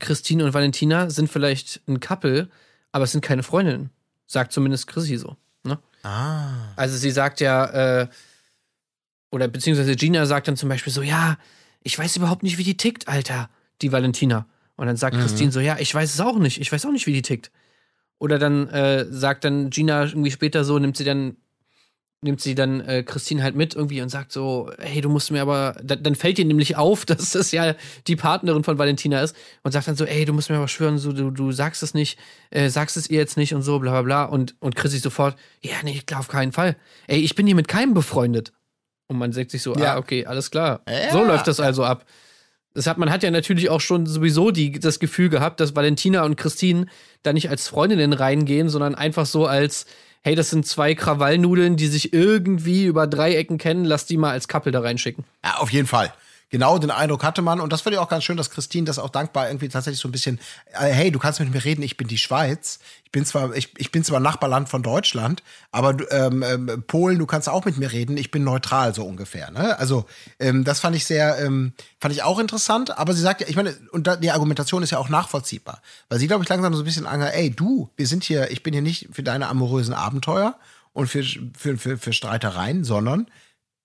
Christine und Valentina sind vielleicht ein Couple, aber es sind keine Freundinnen. Sagt zumindest Chrissy so. Ne? Ah. Also sie sagt ja, äh, oder beziehungsweise Gina sagt dann zum Beispiel so, ja, ich weiß überhaupt nicht, wie die tickt, Alter, die Valentina. Und dann sagt Christine so, ja, ich weiß es auch nicht, ich weiß auch nicht, wie die tickt. Oder dann äh, sagt dann Gina irgendwie später so, nimmt sie dann, nimmt sie dann äh, Christine halt mit irgendwie und sagt so, hey, du musst mir aber, da, dann fällt ihr nämlich auf, dass das ja die Partnerin von Valentina ist und sagt dann so, ey, du musst mir aber schwören, so, du, du sagst es nicht, äh, sagst es ihr jetzt nicht und so, bla bla bla. Und, und Chrissy sofort, ja, nee, klar, auf keinen Fall. Ey, ich bin hier mit keinem befreundet. Und man sagt sich so, Ja. ah, okay, alles klar. Ja. So läuft das also ab. Das hat, man hat ja natürlich auch schon sowieso die, das Gefühl gehabt, dass Valentina und Christine da nicht als Freundinnen reingehen, sondern einfach so als, hey, das sind zwei Krawallnudeln, die sich irgendwie über Dreiecken kennen, lass die mal als Couple da reinschicken. Ja, auf jeden Fall. Genau den Eindruck hatte man. Und das fand ich auch ganz schön, dass Christine das auch dankbar irgendwie tatsächlich so ein bisschen, äh, hey, du kannst mit mir reden, ich bin die Schweiz. Ich bin zwar, ich, ich bin zwar Nachbarland von Deutschland, aber ähm, ähm, Polen, du kannst auch mit mir reden, ich bin neutral, so ungefähr. Ne? Also, ähm, das fand ich sehr, ähm, fand ich auch interessant, aber sie sagt ja, ich meine, und da, die Argumentation ist ja auch nachvollziehbar. Weil sie, glaube ich, langsam so ein bisschen angehört, ey, du, wir sind hier, ich bin hier nicht für deine amorösen Abenteuer und für, für, für, für Streitereien, sondern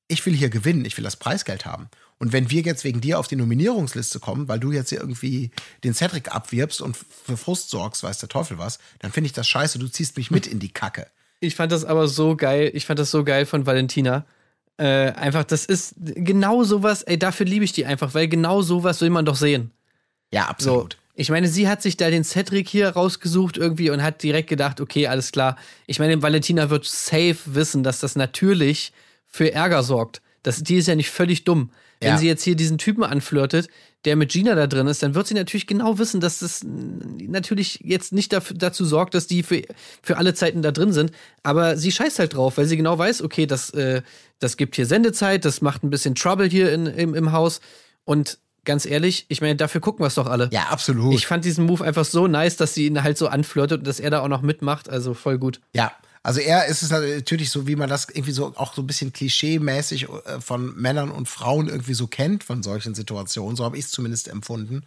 ich will hier gewinnen, ich will das Preisgeld haben. Und wenn wir jetzt wegen dir auf die Nominierungsliste kommen, weil du jetzt hier irgendwie den Cedric abwirbst und für Frust sorgst, weiß der Teufel was, dann finde ich das scheiße, du ziehst mich mit in die Kacke. Ich fand das aber so geil. Ich fand das so geil von Valentina. Äh, einfach, das ist genau sowas, ey, dafür liebe ich die einfach, weil genau sowas will man doch sehen. Ja, absolut. So, ich meine, sie hat sich da den Cedric hier rausgesucht irgendwie und hat direkt gedacht, okay, alles klar. Ich meine, Valentina wird safe wissen, dass das natürlich für Ärger sorgt. Das, die ist ja nicht völlig dumm. Wenn Ja. sie jetzt hier diesen Typen anflirtet, der mit Gina da drin ist, dann wird sie natürlich genau wissen, dass das natürlich jetzt nicht dafür, dazu sorgt, dass die für, für alle Zeiten da drin sind. Aber sie scheißt halt drauf, weil sie genau weiß, okay, das, äh, das gibt hier Sendezeit, das macht ein bisschen Trouble hier in, im, im Haus. Und ganz ehrlich, ich meine, dafür gucken wir es doch alle. Ja, absolut. Ich fand diesen Move einfach so nice, dass sie ihn halt so anflirtet und dass er da auch noch mitmacht. Also voll gut. Ja, also er ist es natürlich so, wie man das irgendwie so auch so ein bisschen klischee-mäßig äh, von Männern und Frauen irgendwie so kennt von solchen Situationen. So habe ich es zumindest empfunden,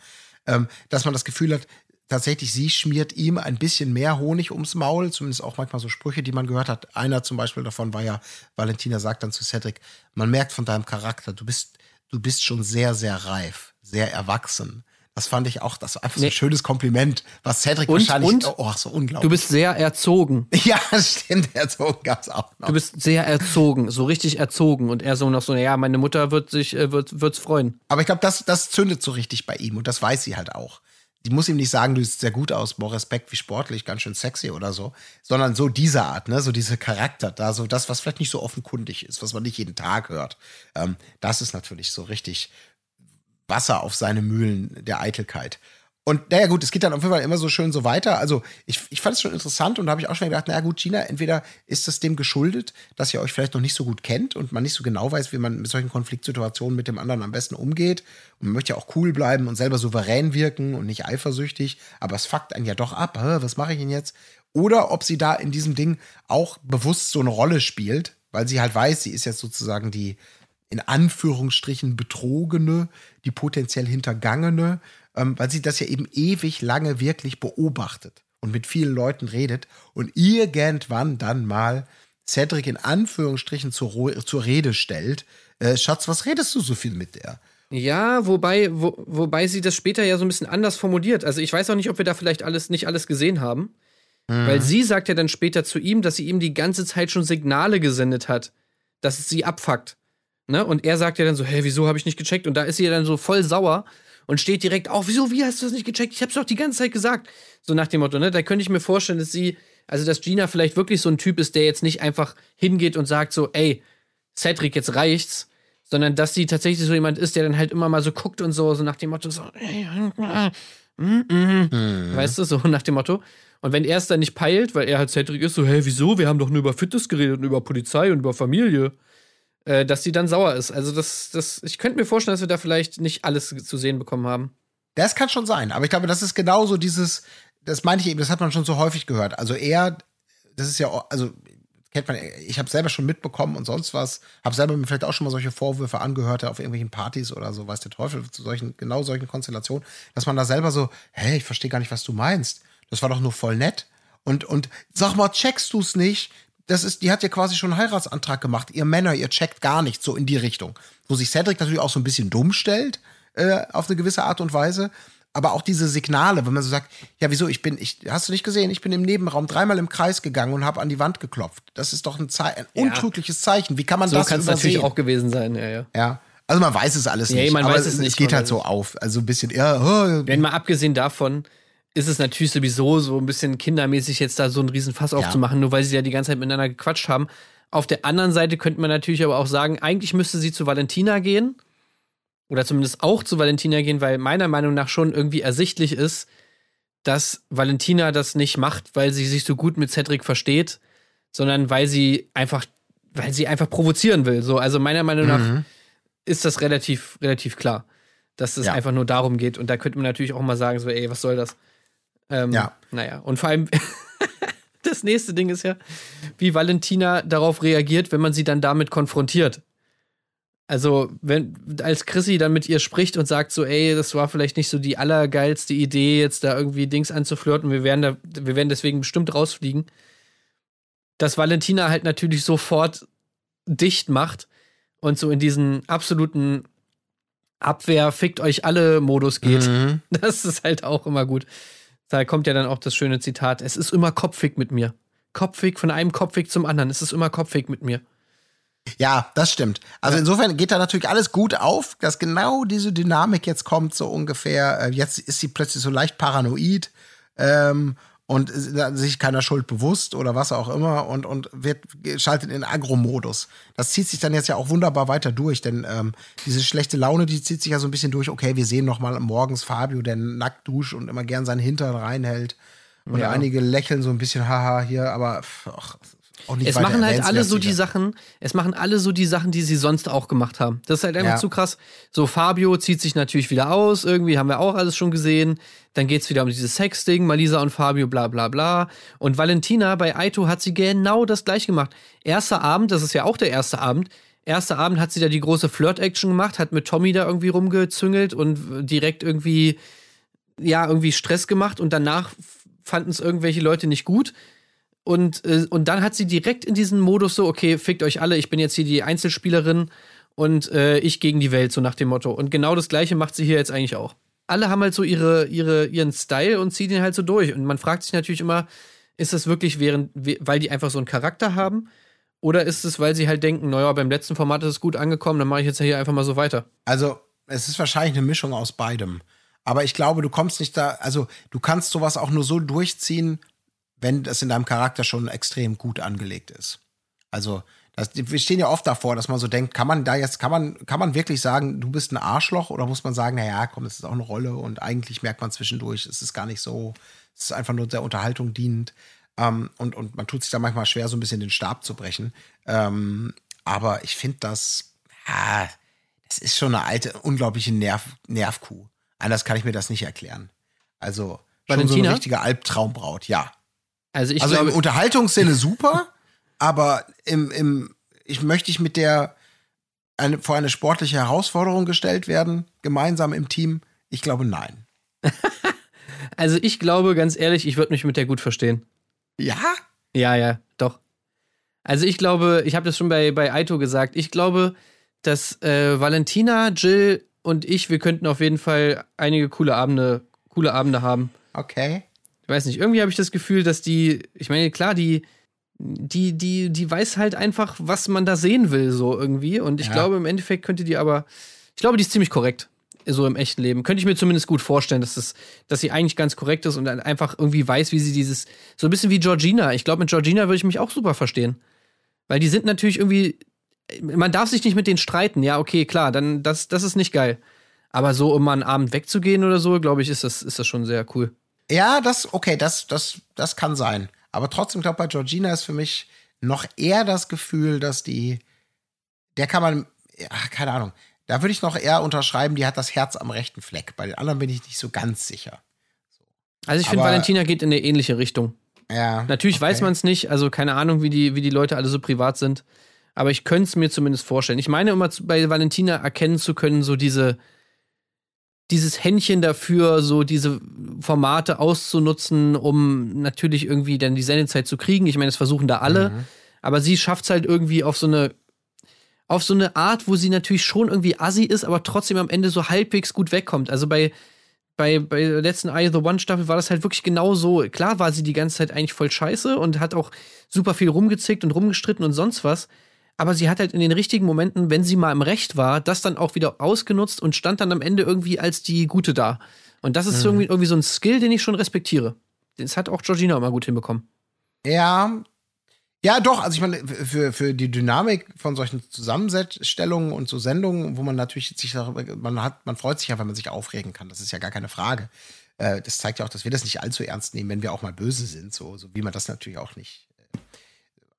ähm, dass man das Gefühl hat, tatsächlich sie schmiert ihm ein bisschen mehr Honig ums Maul, zumindest auch manchmal so Sprüche, die man gehört hat. Einer zum Beispiel davon war ja, Valentina sagt dann zu Cedric, man merkt von deinem Charakter, du bist, du bist schon sehr, sehr reif, sehr erwachsen. Das fand ich auch, das war einfach so Nee. ein schönes Kompliment, was Cedric Und- wahrscheinlich, und? oh, so unglaublich. Du bist sehr erzogen. Ja, stimmt, so gab's auch noch. Du bist sehr erzogen, so richtig erzogen. Und er so noch so, ja, meine Mutter wird sich, äh, wird, wird's freuen. Aber ich glaube, das, das zündet so richtig bei ihm und das weiß sie halt auch. Die muss ihm nicht sagen, du siehst sehr gut aus, boah, Respekt, wie sportlich, ganz schön sexy oder so, sondern so diese Art, ne, so diese Charakter, da so das, was vielleicht nicht so offenkundig ist, was man nicht jeden Tag hört. Ähm, das ist natürlich so richtig Wasser auf seine Mühlen der Eitelkeit. Und naja, gut, es geht dann auf jeden Fall immer so schön so weiter. Also, ich, ich fand es schon interessant und da habe ich auch schon gedacht, naja, gut, Gina, entweder ist das dem geschuldet, dass ihr euch vielleicht noch nicht so gut kennt und man nicht so genau weiß, wie man mit solchen Konfliktsituationen mit dem anderen am besten umgeht. Und man möchte ja auch cool bleiben und selber souverän wirken und nicht eifersüchtig, aber es fuckt einen ja doch ab. Was mache ich denn jetzt? Oder ob sie da in diesem Ding auch bewusst so eine Rolle spielt, weil sie halt weiß, sie ist jetzt sozusagen die, in Anführungsstrichen Betrogene, die potenziell Hintergangene, ähm, weil sie das ja eben ewig lange wirklich beobachtet und mit vielen Leuten redet und irgendwann dann mal Cedric in Anführungsstrichen zur, zur Rede stellt. Äh, Schatz, was redest du so viel mit der? Ja, wobei, wo, wobei sie das später ja so ein bisschen anders formuliert. Also ich weiß auch nicht, ob wir da vielleicht alles nicht alles gesehen haben. Weil sie sagt ja dann später zu ihm, dass sie ihm die ganze Zeit schon Signale gesendet hat, dass es sie abfuckt. Ne? Und er sagt ja dann so, hä, wieso habe ich nicht gecheckt? Und da ist sie ja dann so voll sauer und steht direkt auf, wieso, wie hast du das nicht gecheckt? Ich hab's doch die ganze Zeit gesagt. So nach dem Motto, ne? Da könnte ich mir vorstellen, dass sie, also dass Gina vielleicht wirklich so ein Typ ist, der jetzt nicht einfach hingeht und sagt so, ey, Cedric, jetzt reicht's, sondern dass sie tatsächlich so jemand ist, der dann halt immer mal so guckt und so, so nach dem Motto, so, weißt du, so nach dem Motto. Und wenn er es dann nicht peilt, weil er halt Cedric ist, so, hä, wieso? Wir haben doch nur über Fitness geredet und über Polizei und über Familie, äh, dass sie dann sauer ist. Also, das, das, ich könnte mir vorstellen, dass wir da vielleicht nicht alles zu sehen bekommen haben. Das kann schon sein, aber ich glaube, das ist genauso dieses, das meine ich eben, das hat man schon so häufig gehört. Also er, das ist ja, also kennt man, ich habe selber schon mitbekommen und sonst was, habe selber mir vielleicht auch schon mal solche Vorwürfe angehört auf irgendwelchen Partys oder so, weiß der Teufel, zu solchen, genau solchen Konstellationen, dass man da selber so, hey, ich verstehe gar nicht, was du meinst. Das war doch nur voll nett. Und, und sag mal, checkst du's nicht? Das ist, die hat ja quasi schon einen Heiratsantrag gemacht. Ihr Männer, ihr checkt gar nicht so in die Richtung. Wo sich Cedric natürlich auch so ein bisschen dumm stellt, äh, auf eine gewisse Art und Weise. Aber auch diese Signale, wenn man so sagt, ja, wieso, ich bin, ich, hast du nicht gesehen, ich bin im Nebenraum dreimal im Kreis gegangen und habe an die Wand geklopft. Das ist doch ein, Zei ein untrügliches Zeichen. Wie kann man So das kann es übersehen? natürlich auch gewesen sein, ja, ja. Ja. Also man weiß es alles Nee, nicht. man aber weiß es nicht, Es geht halt so auf. Also ein bisschen, ja, oh, Wenn mal abgesehen davon, ist es natürlich sowieso so ein bisschen kindermäßig, jetzt da so einen riesen Fass aufzumachen, nur weil sie ja die ganze Zeit miteinander gequatscht haben. Auf der anderen Seite könnte man natürlich aber auch sagen, eigentlich müsste sie zu Valentina gehen. Oder zumindest auch zu Valentina gehen, weil meiner Meinung nach schon irgendwie ersichtlich ist, dass Valentina das nicht macht, weil sie sich so gut mit Cedric versteht, sondern weil sie einfach, weil sie einfach provozieren will. So, also meiner Meinung nach Mhm. ist das relativ, relativ klar, dass es Ja. einfach nur darum geht. Und da könnte man natürlich auch mal sagen, so, ey, was soll das? Ähm, Ja. Naja, und vor allem, das nächste Ding ist ja, wie Valentina darauf reagiert, wenn man sie dann damit konfrontiert. Also, wenn, als Chrissy dann mit ihr spricht und sagt so, ey, das war vielleicht nicht so die allergeilste Idee, jetzt da irgendwie Dings anzuflirten, wir werden da, wir werden deswegen bestimmt rausfliegen, dass Valentina halt natürlich sofort dicht macht und so in diesen absoluten Abwehr, fickt euch alle Modus geht. Mhm. Das ist halt auch immer gut. Da kommt ja dann auch das schöne Zitat: Es ist immer Kopfweg mit mir. Kopfweg von einem Kopfweg zum anderen. Es ist immer Kopfweg mit mir. Ja, das stimmt. Also insofern geht da natürlich alles gut auf, dass genau diese Dynamik jetzt kommt, so ungefähr. Äh, Jetzt ist sie plötzlich so leicht paranoid ähm, und sich keiner Schuld bewusst oder was auch immer und, und wird schaltet in Agro-Modus. Das zieht sich dann jetzt ja auch wunderbar weiter durch, denn ähm, diese schlechte Laune, die zieht sich ja so ein bisschen durch. Okay, wir sehen noch mal morgens Fabio, der nackt duscht und immer gern seinen Hintern reinhält. Und Ja. einige lächeln so ein bisschen, haha, hier, aber ach, Es machen halt alle so die. Sachen, es machen alle so die Sachen, die sie sonst auch gemacht haben. Das ist halt einfach Ja. zu krass. So, Fabio zieht sich natürlich wieder aus, irgendwie haben wir auch alles schon gesehen. Dann geht's wieder um dieses Sexding, Malisa und Fabio, bla bla bla. Und Valentina bei Aito hat sie genau das gleiche gemacht. Erster Abend, das ist ja auch der erste Abend. Erster Abend hat sie da die große Flirt-Action gemacht, hat mit Tommy da irgendwie rumgezüngelt und direkt irgendwie, ja, irgendwie Stress gemacht und danach fanden es irgendwelche Leute nicht gut. Und, äh, und dann hat sie direkt in diesen Modus so, okay, fickt euch alle, ich bin jetzt hier die Einzelspielerin und äh, ich gegen die Welt, so nach dem Motto. Und genau das gleiche macht sie hier jetzt eigentlich auch. Alle haben halt so ihre, ihre, ihren Style und ziehen den halt so durch. Und man fragt sich natürlich immer, ist das wirklich während, we- weil die einfach so einen Charakter haben? Oder ist es, weil sie halt denken, naja, beim letzten Format ist es gut angekommen, dann mache ich jetzt hier einfach mal so weiter. Also, es ist wahrscheinlich eine Mischung aus beidem. Aber ich glaube, du kommst nicht da, also du kannst sowas auch nur so durchziehen, wenn das in deinem Charakter schon extrem gut angelegt ist. Also, das, wir stehen ja oft davor, dass man so denkt, kann man da jetzt, kann man, kann man wirklich sagen, du bist ein Arschloch oder muss man sagen, naja, komm, das ist auch eine Rolle und eigentlich merkt man zwischendurch, es ist gar nicht so, es ist einfach nur der Unterhaltung dienend. Ähm, und, und man tut sich da manchmal schwer, so ein bisschen den Stab zu brechen. Ähm, aber ich finde das, ja, das ist schon eine alte, unglaubliche Nerv, Nervkuh. Anders kann ich mir das nicht erklären. Also, schon so Valentina? eine richtige Albtraumbraut, ja. Also ich also glaube, im Unterhaltungssinne super, aber im, im, ich möchte ich mit der eine, vor eine sportliche Herausforderung gestellt werden, gemeinsam im Team? Ich glaube nein. also ich glaube, ganz ehrlich, ich würde mich mit der gut verstehen. Ja? Ja, ja, doch. Also ich glaube, ich habe das schon bei, bei Aito gesagt, ich glaube, dass äh, Valentina, Jill und ich, wir könnten auf jeden Fall einige coole Abende, coole Abende haben. Okay. Ich weiß nicht, irgendwie habe ich das Gefühl, dass die, ich meine, klar, die, die, die, die weiß halt einfach, was man da sehen will, so irgendwie. Und ich Ja. glaube, im Endeffekt könnte die aber, ich glaube, die ist ziemlich korrekt, so im echten Leben. Könnte ich mir zumindest gut vorstellen, dass, das, dass sie eigentlich ganz korrekt ist und dann einfach irgendwie weiß, wie sie dieses, so ein bisschen wie Georgina. Ich glaube, mit Georgina würde ich mich auch super verstehen. Weil die sind natürlich irgendwie, man darf sich nicht mit denen streiten, ja, okay, klar, dann, das, das ist nicht geil. Aber so, um mal einen Abend wegzugehen oder so, glaube ich, ist das, ist das schon sehr cool. Ja, das, okay, das, das, das kann sein. Aber trotzdem, glaube bei Georgina ist für mich noch eher das Gefühl, dass die, der kann man, ja, keine Ahnung, da würde ich noch eher unterschreiben, die hat das Herz am rechten Fleck. Bei den anderen bin ich nicht so ganz sicher. Also ich finde, Valentina geht in eine ähnliche Richtung. Ja. Natürlich okay. weiß man es nicht, also keine Ahnung, wie die, wie die Leute alle so privat sind. Aber ich könnte es mir zumindest vorstellen. Ich meine immer bei Valentina erkennen zu können, so diese, dieses Händchen dafür, so diese Formate auszunutzen, um natürlich irgendwie dann die Sendezeit zu kriegen. Ich meine, das versuchen da alle. Mhm. Aber sie schafft es halt irgendwie auf so eine, auf so eine Art, wo sie natürlich schon irgendwie assi ist, aber trotzdem am Ende so halbwegs gut wegkommt. Also bei, bei, bei der letzten Eye of the One Staffel war das halt wirklich genau so. Klar war sie die ganze Zeit eigentlich voll scheiße und hat auch super viel rumgezickt und rumgestritten und sonst was. Aber sie hat halt in den richtigen Momenten, wenn sie mal im Recht war, das dann auch wieder ausgenutzt und stand dann am Ende irgendwie als die Gute da. Und das ist irgendwie, irgendwie so ein Skill, den ich schon respektiere. Das hat auch Georgina immer gut hinbekommen. Ja. Ja, doch. Also ich meine, für, für die Dynamik von solchen Zusammenstellungen und so Sendungen, wo man natürlich sich darüber, man hat, man freut sich ja, wenn man sich aufregen kann. Das ist ja gar keine Frage. Äh, das zeigt ja auch, dass wir das nicht allzu ernst nehmen, wenn wir auch mal böse sind, so, so wie man das natürlich auch nicht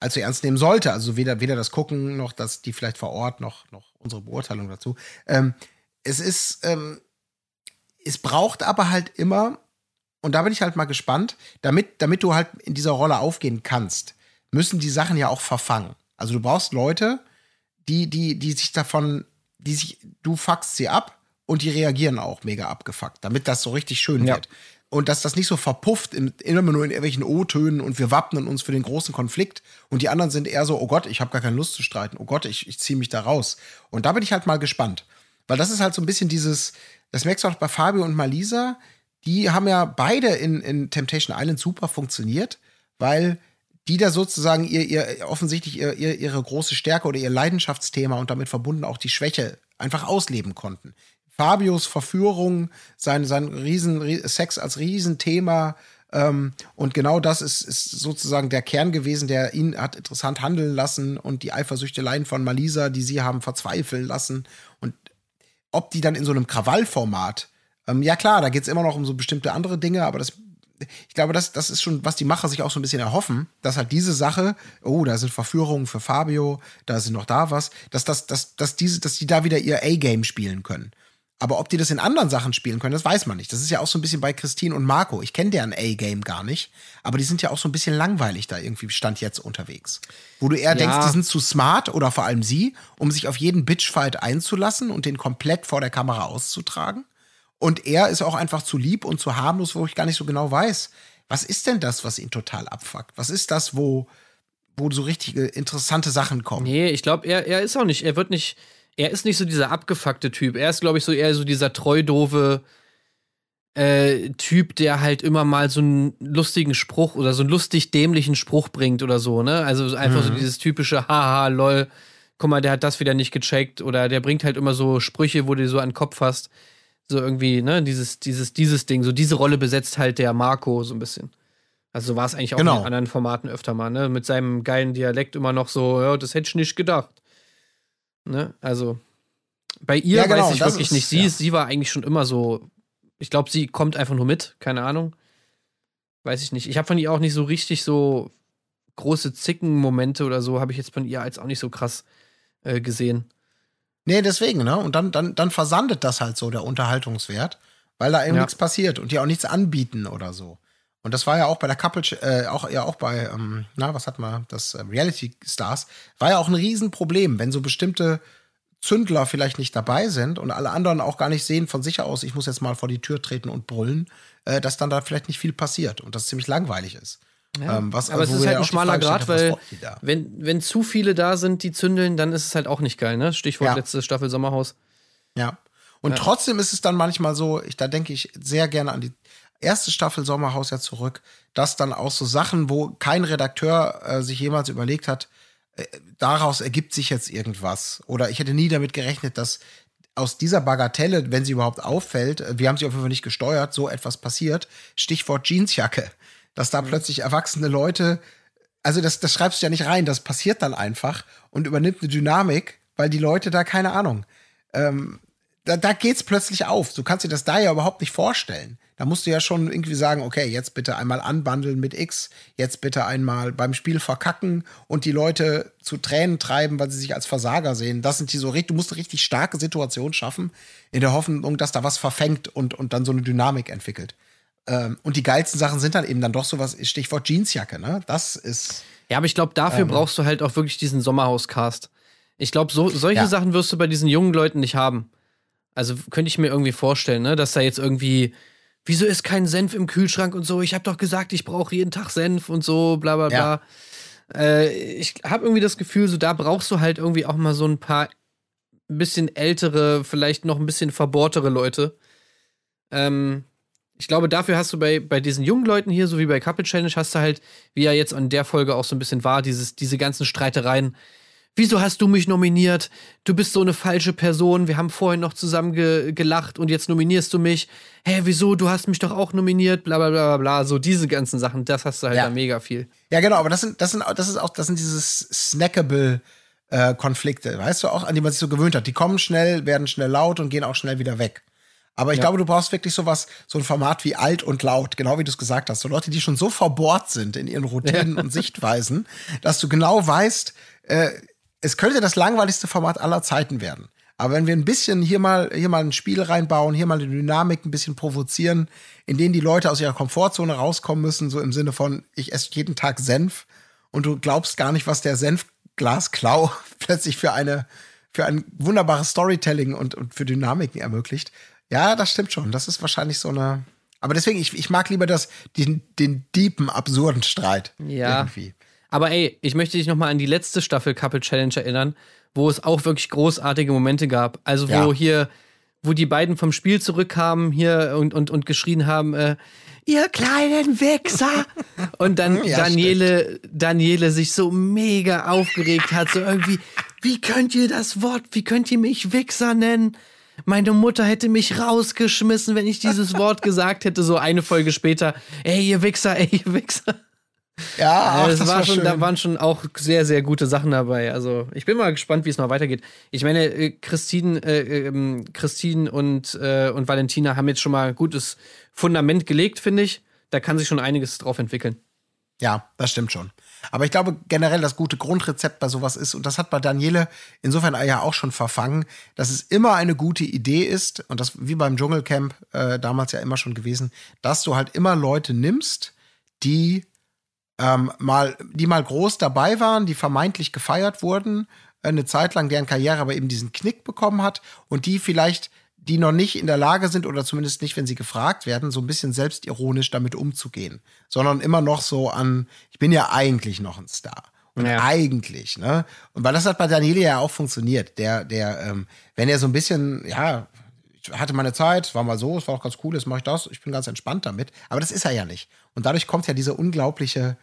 allzu ernst nehmen sollte. Also weder, weder das Gucken noch das, die vielleicht vor Ort noch, noch unsere Beurteilung dazu. Ähm, es ist, ähm, es braucht aber halt immer, und da bin ich halt mal gespannt, damit, damit du halt in dieser Rolle aufgehen kannst, müssen die Sachen ja auch verfangen. Also du brauchst Leute, die, die, die sich davon, die sich, du fuckst sie ab und die reagieren auch mega abgefuckt, damit das so richtig schön Ja. wird. Und dass das nicht so verpufft, in, immer nur in irgendwelchen O-Tönen und wir wappnen uns für den großen Konflikt und die anderen sind eher so, oh Gott, ich habe gar keine Lust zu streiten, oh Gott, ich, ich ziehe mich da raus. Und da bin ich halt mal gespannt. Weil das ist halt so ein bisschen dieses, das merkst du auch bei Fabio und Malisa, die haben ja beide in, in Temptation Island super funktioniert, weil die da sozusagen ihr, ihr offensichtlich ihr, ihr, ihre große Stärke oder ihr Leidenschaftsthema und damit verbunden auch die Schwäche einfach ausleben konnten. Fabios Verführung, sein, sein Riesen, Rie- Sex als Riesenthema. Ähm, und genau das ist, ist sozusagen der Kern gewesen, der ihn hat interessant handeln lassen und die Eifersüchteleien von Malisa, die sie haben verzweifeln lassen. Und ob die dann in so einem Krawallformat, ähm, ja klar, da geht es immer noch um so bestimmte andere Dinge, aber das, ich glaube, das, das ist schon, was die Macher sich auch so ein bisschen erhoffen, dass halt diese Sache, oh, da sind Verführungen für Fabio, da sind noch da was, dass, das, dass, dass, diese, dass die da wieder ihr A-Game spielen können. Aber ob die das in anderen Sachen spielen können, das weiß man nicht. Das ist ja auch so ein bisschen bei Christine und Marco. Ich kenne deren A-Game gar nicht, aber die sind ja auch so ein bisschen langweilig da irgendwie Stand jetzt unterwegs. Wo du eher denkst, die sind zu smart oder vor allem sie, um sich auf jeden Bitchfight einzulassen und den komplett vor der Kamera auszutragen. Und er ist auch einfach zu lieb und zu harmlos, wo ich gar nicht so genau weiß, was ist denn das, was ihn total abfuckt? Was ist das, wo, wo so richtige interessante Sachen kommen? Nee, ich glaube, er, er ist auch nicht, er wird nicht, er ist nicht so dieser abgefuckte Typ. Er ist, glaube ich, so eher so dieser treu doofe äh, Typ, der halt immer mal so einen lustigen Spruch oder so einen lustig dämlichen Spruch bringt oder so, ne? Also einfach so dieses typische Haha, lol, guck mal, der hat das wieder nicht gecheckt oder der bringt halt immer so Sprüche, wo du so an den Kopf hast. So irgendwie, ne, dieses, dieses, dieses Ding, so diese Rolle besetzt halt der Marco so ein bisschen. Also so war es eigentlich auch Genau. in anderen Formaten öfter mal, ne? Mit seinem geilen Dialekt immer noch so, ja, das hätte ich nicht gedacht. Ne? Also bei ihr Ja, genau, weiß ich wirklich ist- nicht. Sie, ja. sie war eigentlich schon immer so. Ich glaube, sie kommt einfach nur mit, keine Ahnung. Weiß ich nicht. Ich habe von ihr auch nicht so richtig so große Zickenmomente oder so, habe ich jetzt von ihr als auch nicht so krass äh, gesehen. Nee, deswegen, ne? Und dann, dann, dann versandet das halt so, der Unterhaltungswert, weil da eben Ja. nichts passiert und die auch nichts anbieten oder so. Und das war ja auch bei der Couple, äh, auch, ja auch bei, ähm, na, was hat man, das äh, Reality Stars, war ja auch ein Riesenproblem, wenn so bestimmte Zündler vielleicht nicht dabei sind und alle anderen auch gar nicht sehen von sich aus, ich muss jetzt mal vor die Tür treten und brüllen, äh, dass dann da vielleicht nicht viel passiert und das ziemlich langweilig ist. Ähm, was, Aber es wo ist halt ja ein schmaler Grad, weil wenn, wenn zu viele da sind, die zündeln, dann ist es halt auch nicht geil, ne? Stichwort Ja. letzte Staffel Sommerhaus. Ja. Und trotzdem ist es dann manchmal so, ich, da denke ich sehr gerne an die erste Staffel Sommerhaus ja zurück, dass dann auch so Sachen, wo kein Redakteur äh, sich jemals überlegt hat, äh, daraus ergibt sich jetzt irgendwas. Oder ich hätte nie damit gerechnet, dass aus dieser Bagatelle, wenn sie überhaupt auffällt, äh, wir haben sie auf jeden Fall nicht gesteuert, so etwas passiert. Stichwort Jeansjacke. Dass da plötzlich erwachsene Leute also das, das schreibst du ja nicht rein, das passiert dann einfach und übernimmt eine Dynamik, weil die Leute da, keine Ahnung, ähm, da, da geht's plötzlich auf. Du kannst dir das da ja überhaupt nicht vorstellen. Da musst du ja schon irgendwie sagen, okay, jetzt bitte einmal anbandeln mit X, jetzt bitte einmal beim Spiel verkacken und die Leute zu Tränen treiben, weil sie sich als Versager sehen. Das sind die so richtig, du musst eine richtig starke Situation schaffen, in der Hoffnung, dass da was verfängt und, und dann so eine Dynamik entwickelt. Ähm, und die geilsten Sachen sind dann eben dann doch sowas, Stichwort Jeansjacke, ne? Das ist. Ja, aber ich glaube, dafür Ähm. brauchst du halt auch wirklich diesen Sommerhauscast. Ich glaube, so, solche Ja. Sachen wirst du bei diesen jungen Leuten nicht haben. Also könnte ich mir irgendwie vorstellen, ne, dass da jetzt irgendwie, wieso ist kein Senf im Kühlschrank und so? Ich habe doch gesagt, ich brauche jeden Tag Senf und so, bla bla bla. Äh, ich habe irgendwie das Gefühl, so da brauchst du halt irgendwie auch mal so ein paar ein bisschen ältere, vielleicht noch ein bisschen verbohrtere Leute. Ähm, ich glaube, dafür hast du bei, bei diesen jungen Leuten hier, so wie bei Couple Challenge, hast du halt, wie ja jetzt an der Folge auch so ein bisschen war, dieses, diese ganzen Streitereien. Wieso hast du mich nominiert? Du bist so eine falsche Person. Wir haben vorhin noch zusammen ge gelacht und jetzt nominierst du mich. Hä, wieso? Du hast mich doch auch nominiert. Bla bla bla bla. So diese ganzen Sachen, das hast du halt Ja. da mega viel. Ja, genau, aber das sind, das sind, das ist auch, das sind dieses snackable äh, Konflikte, weißt du, auch an die man sich so gewöhnt hat. Die kommen schnell, werden schnell laut und gehen auch schnell wieder weg. Aber ich Ja. glaube, du brauchst wirklich sowas, so ein Format wie alt und laut, genau wie du es gesagt hast. So Leute, die schon so verbohrt sind in ihren Routinen und Sichtweisen, dass du genau weißt, äh, es könnte das langweiligste Format aller Zeiten werden. Aber wenn wir ein bisschen hier mal, hier mal ein Spiel reinbauen, hier mal eine Dynamik ein bisschen provozieren, in denen die Leute aus ihrer Komfortzone rauskommen müssen, so im Sinne von, ich esse jeden Tag Senf und du glaubst gar nicht, was der Senfglasklau plötzlich für eine, für ein wunderbares Storytelling und, und für Dynamiken ermöglicht. Ja, das stimmt schon. Das ist wahrscheinlich so eine. Aber deswegen, ich, ich mag lieber das, den, den deepen, absurden Streit. Ja. Irgendwie. Aber ey, ich möchte dich noch mal an die letzte Staffel Couple Challenge erinnern, wo es auch wirklich großartige Momente gab. Also wo Ja. hier, wo die beiden vom Spiel zurückkamen hier und, und, und geschrien haben, äh, ihr kleinen Wichser. und dann Ja, Daniele, Daniele sich so mega aufgeregt hat, so irgendwie, wie könnt ihr das Wort, wie könnt ihr mich Wichser nennen? Meine Mutter hätte mich rausgeschmissen, wenn ich dieses Wort gesagt hätte, so eine Folge später. Ey, ihr Wichser, ey, ihr Wichser. Ja, ach, das das war war schon, schön. da waren schon auch sehr, sehr gute Sachen dabei. Also ich bin mal gespannt, wie es noch weitergeht. Ich meine, äh, Christine, äh, ähm, Christine und, äh, und Valentina haben jetzt schon mal ein gutes Fundament gelegt, finde ich. Da kann sich schon einiges drauf entwickeln. Ja, das stimmt schon. Aber ich glaube generell das gute Grundrezept bei sowas ist, und das hat bei Daniele insofern ja auch schon verfangen, dass es immer eine gute Idee ist, und das wie beim Dschungelcamp äh, damals ja immer schon gewesen, dass du halt immer Leute nimmst, die ähm, mal, die mal groß dabei waren, die vermeintlich gefeiert wurden, äh, eine Zeit lang deren Karriere aber eben diesen Knick bekommen hat und die vielleicht, die noch nicht in der Lage sind oder zumindest nicht, wenn sie gefragt werden, so ein bisschen selbstironisch damit umzugehen, sondern immer noch so an, ich bin ja eigentlich noch ein Star. Und Ja. eigentlich, ne? Und weil das hat bei Daniele ja auch funktioniert. Der, der, ähm, wenn er so ein bisschen, ja, hatte meine Zeit, war mal so, es war auch ganz cool, jetzt mache ich das, ich bin ganz entspannt damit. Aber das ist er ja nicht. Und dadurch kommt ja diese unglaubliche,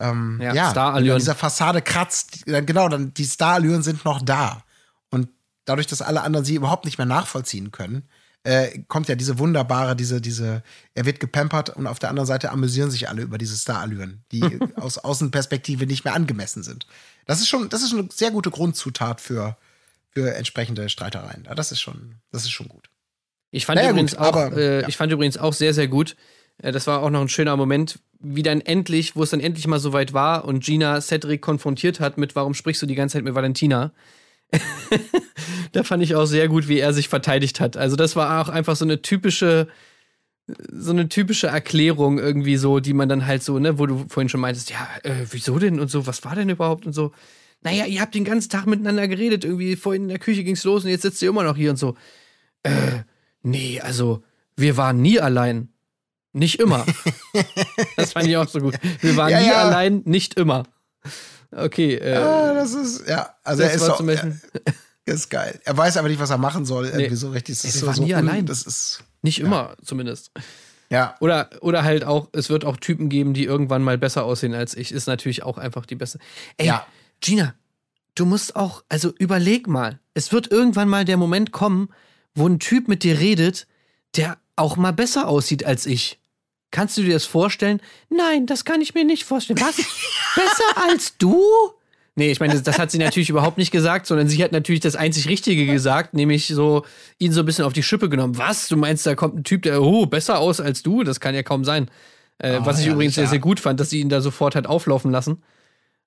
ähm, Ja, ja, Starallüren. wenn an dieser Fassade kratzt, genau, dann die Starallüren sind noch da. Und dadurch, dass alle anderen sie überhaupt nicht mehr nachvollziehen können, äh, kommt ja diese wunderbare, diese, diese, er wird gepampert und auf der anderen Seite amüsieren sich alle über diese Starallüren, die aus Außenperspektive nicht mehr angemessen sind. Das ist schon, das ist schon eine sehr gute Grundzutat für, für entsprechende Streitereien. Ja, das ist schon, das ist schon gut. Ich fand, Naja, übrigens, gut, auch, aber, äh, ja. ich fand übrigens auch sehr, sehr gut. Äh, das war auch noch ein schöner Moment, wie dann endlich, wo es dann endlich mal soweit war und Gina Cedric konfrontiert hat mit, warum sprichst du die ganze Zeit mit Valentina? da fand ich auch sehr gut, wie er sich verteidigt hat. Also das war auch einfach so eine typische, so eine typische Erklärung irgendwie so, die man dann halt so, ne, wo du vorhin schon meintest, ja, äh, wieso denn und so, was war denn überhaupt und so. Naja, ihr habt den ganzen Tag miteinander geredet, irgendwie vorhin in der Küche ging's los und jetzt sitzt ihr immer noch hier und so. Äh, nee, also wir waren nie allein. Nicht immer. das fand ich auch so gut. Wir waren Ja, nie ja. allein, nicht immer. Okay, äh, Ah, das ist, ja, also er ist, Beispiel er ist geil. Er weiß aber nicht, was er machen soll, irgendwie so richtig. Das Ey, ist wir so, waren so nie un- allein. Das ist, nicht immer, zumindest. ja, Oder, oder halt auch, es wird auch Typen geben, die irgendwann mal besser aussehen als ich. Ist natürlich auch einfach die beste. Ey, Ja. Gina, du musst auch, also überleg mal. Es wird irgendwann mal der Moment kommen, wo ein Typ mit dir redet, der auch mal besser aussieht als ich. Kannst du dir das vorstellen? Nein, das kann ich mir nicht vorstellen. Was? besser als du? Nee, ich meine, das, hat sie natürlich überhaupt nicht gesagt, sondern sie hat natürlich das einzig Richtige gesagt, nämlich so ihn so ein bisschen auf die Schippe genommen. Was? Du meinst, da kommt ein Typ, der oh, besser aus als du? Das kann ja kaum sein. Äh, Oh, was ich herrlich, übrigens sehr, ja. sehr gut fand, dass sie ihn da sofort hat auflaufen lassen.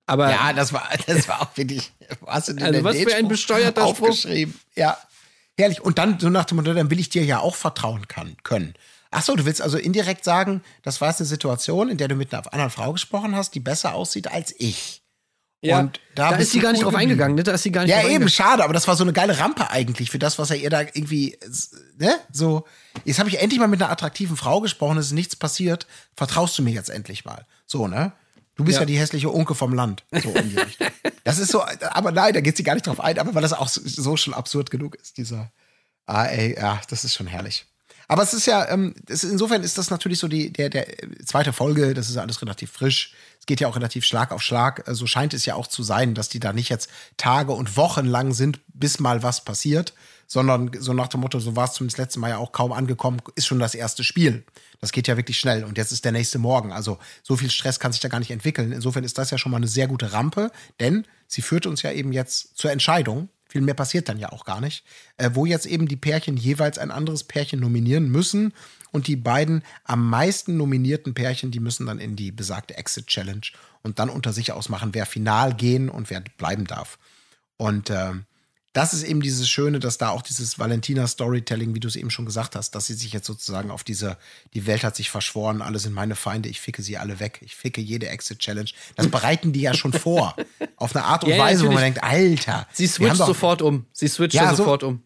Aber ja, das war, das war auch wirklich, was in Also was für ein besteuerter Spruch. aufgeschrieben. Ja, herrlich. Und dann so nach dem Motto, dann will ich dir ja auch vertrauen kann, können. Ach so, du willst also indirekt sagen, das war jetzt eine Situation, in der du mit einer anderen Frau gesprochen hast, die besser aussieht als ich. ja, und da da, ist sie gar nicht drauf geblieben. eingegangen. Ne? Da ist sie gar nicht Ja, eben, schade, aber das war so eine geile Rampe eigentlich für das, was er ihr da irgendwie, ne, so, jetzt habe ich endlich mal mit einer attraktiven Frau gesprochen, es ist nichts passiert, vertraust du mir jetzt endlich mal. So, ne? Du bist ja, Ja. die hässliche Unke vom Land. So in die Richtung. Das ist so, aber nein, da geht sie gar nicht drauf ein, aber weil das auch so, schon absurd genug ist, dieser, ah, ey, ja, das ist schon herrlich. Aber es ist ja, ähm, es, insofern ist das natürlich so die, der, der äh, zweite Folge, das ist alles relativ frisch. Es geht ja auch relativ Schlag auf Schlag. Äh, So scheint es ja auch zu sein, dass die da nicht jetzt Tage und Wochen lang sind, bis mal was passiert, sondern so nach dem Motto, so war es zumindest letztes Mal ja auch kaum angekommen, ist schon das erste Spiel. Das geht ja wirklich schnell und jetzt ist der nächste Morgen. Also so viel Stress kann sich da gar nicht entwickeln. Insofern ist das ja schon mal eine sehr gute Rampe, denn sie führt uns ja eben jetzt zur Entscheidung, Viel mehr passiert dann ja auch gar nicht. Äh, wo jetzt eben die Pärchen jeweils ein anderes Pärchen nominieren müssen. Und die beiden am meisten nominierten Pärchen, die müssen dann in die besagte Exit Challenge und dann unter sich ausmachen, wer final gehen und wer bleiben darf. Und äh, das ist eben dieses Schöne, dass da auch dieses Valentina-Storytelling, wie du es eben schon gesagt hast, dass sie sich jetzt sozusagen auf diese, die Welt hat sich verschworen, alle sind meine Feinde, ich ficke sie alle weg, ich ficke jede Exit-Challenge. Das bereiten die ja schon vor. auf eine Art und Ja, ja, Weise, wo man natürlich. denkt, Alter. Sie switcht doch- sofort um. Sie switcht Ja, ja, so- sofort um.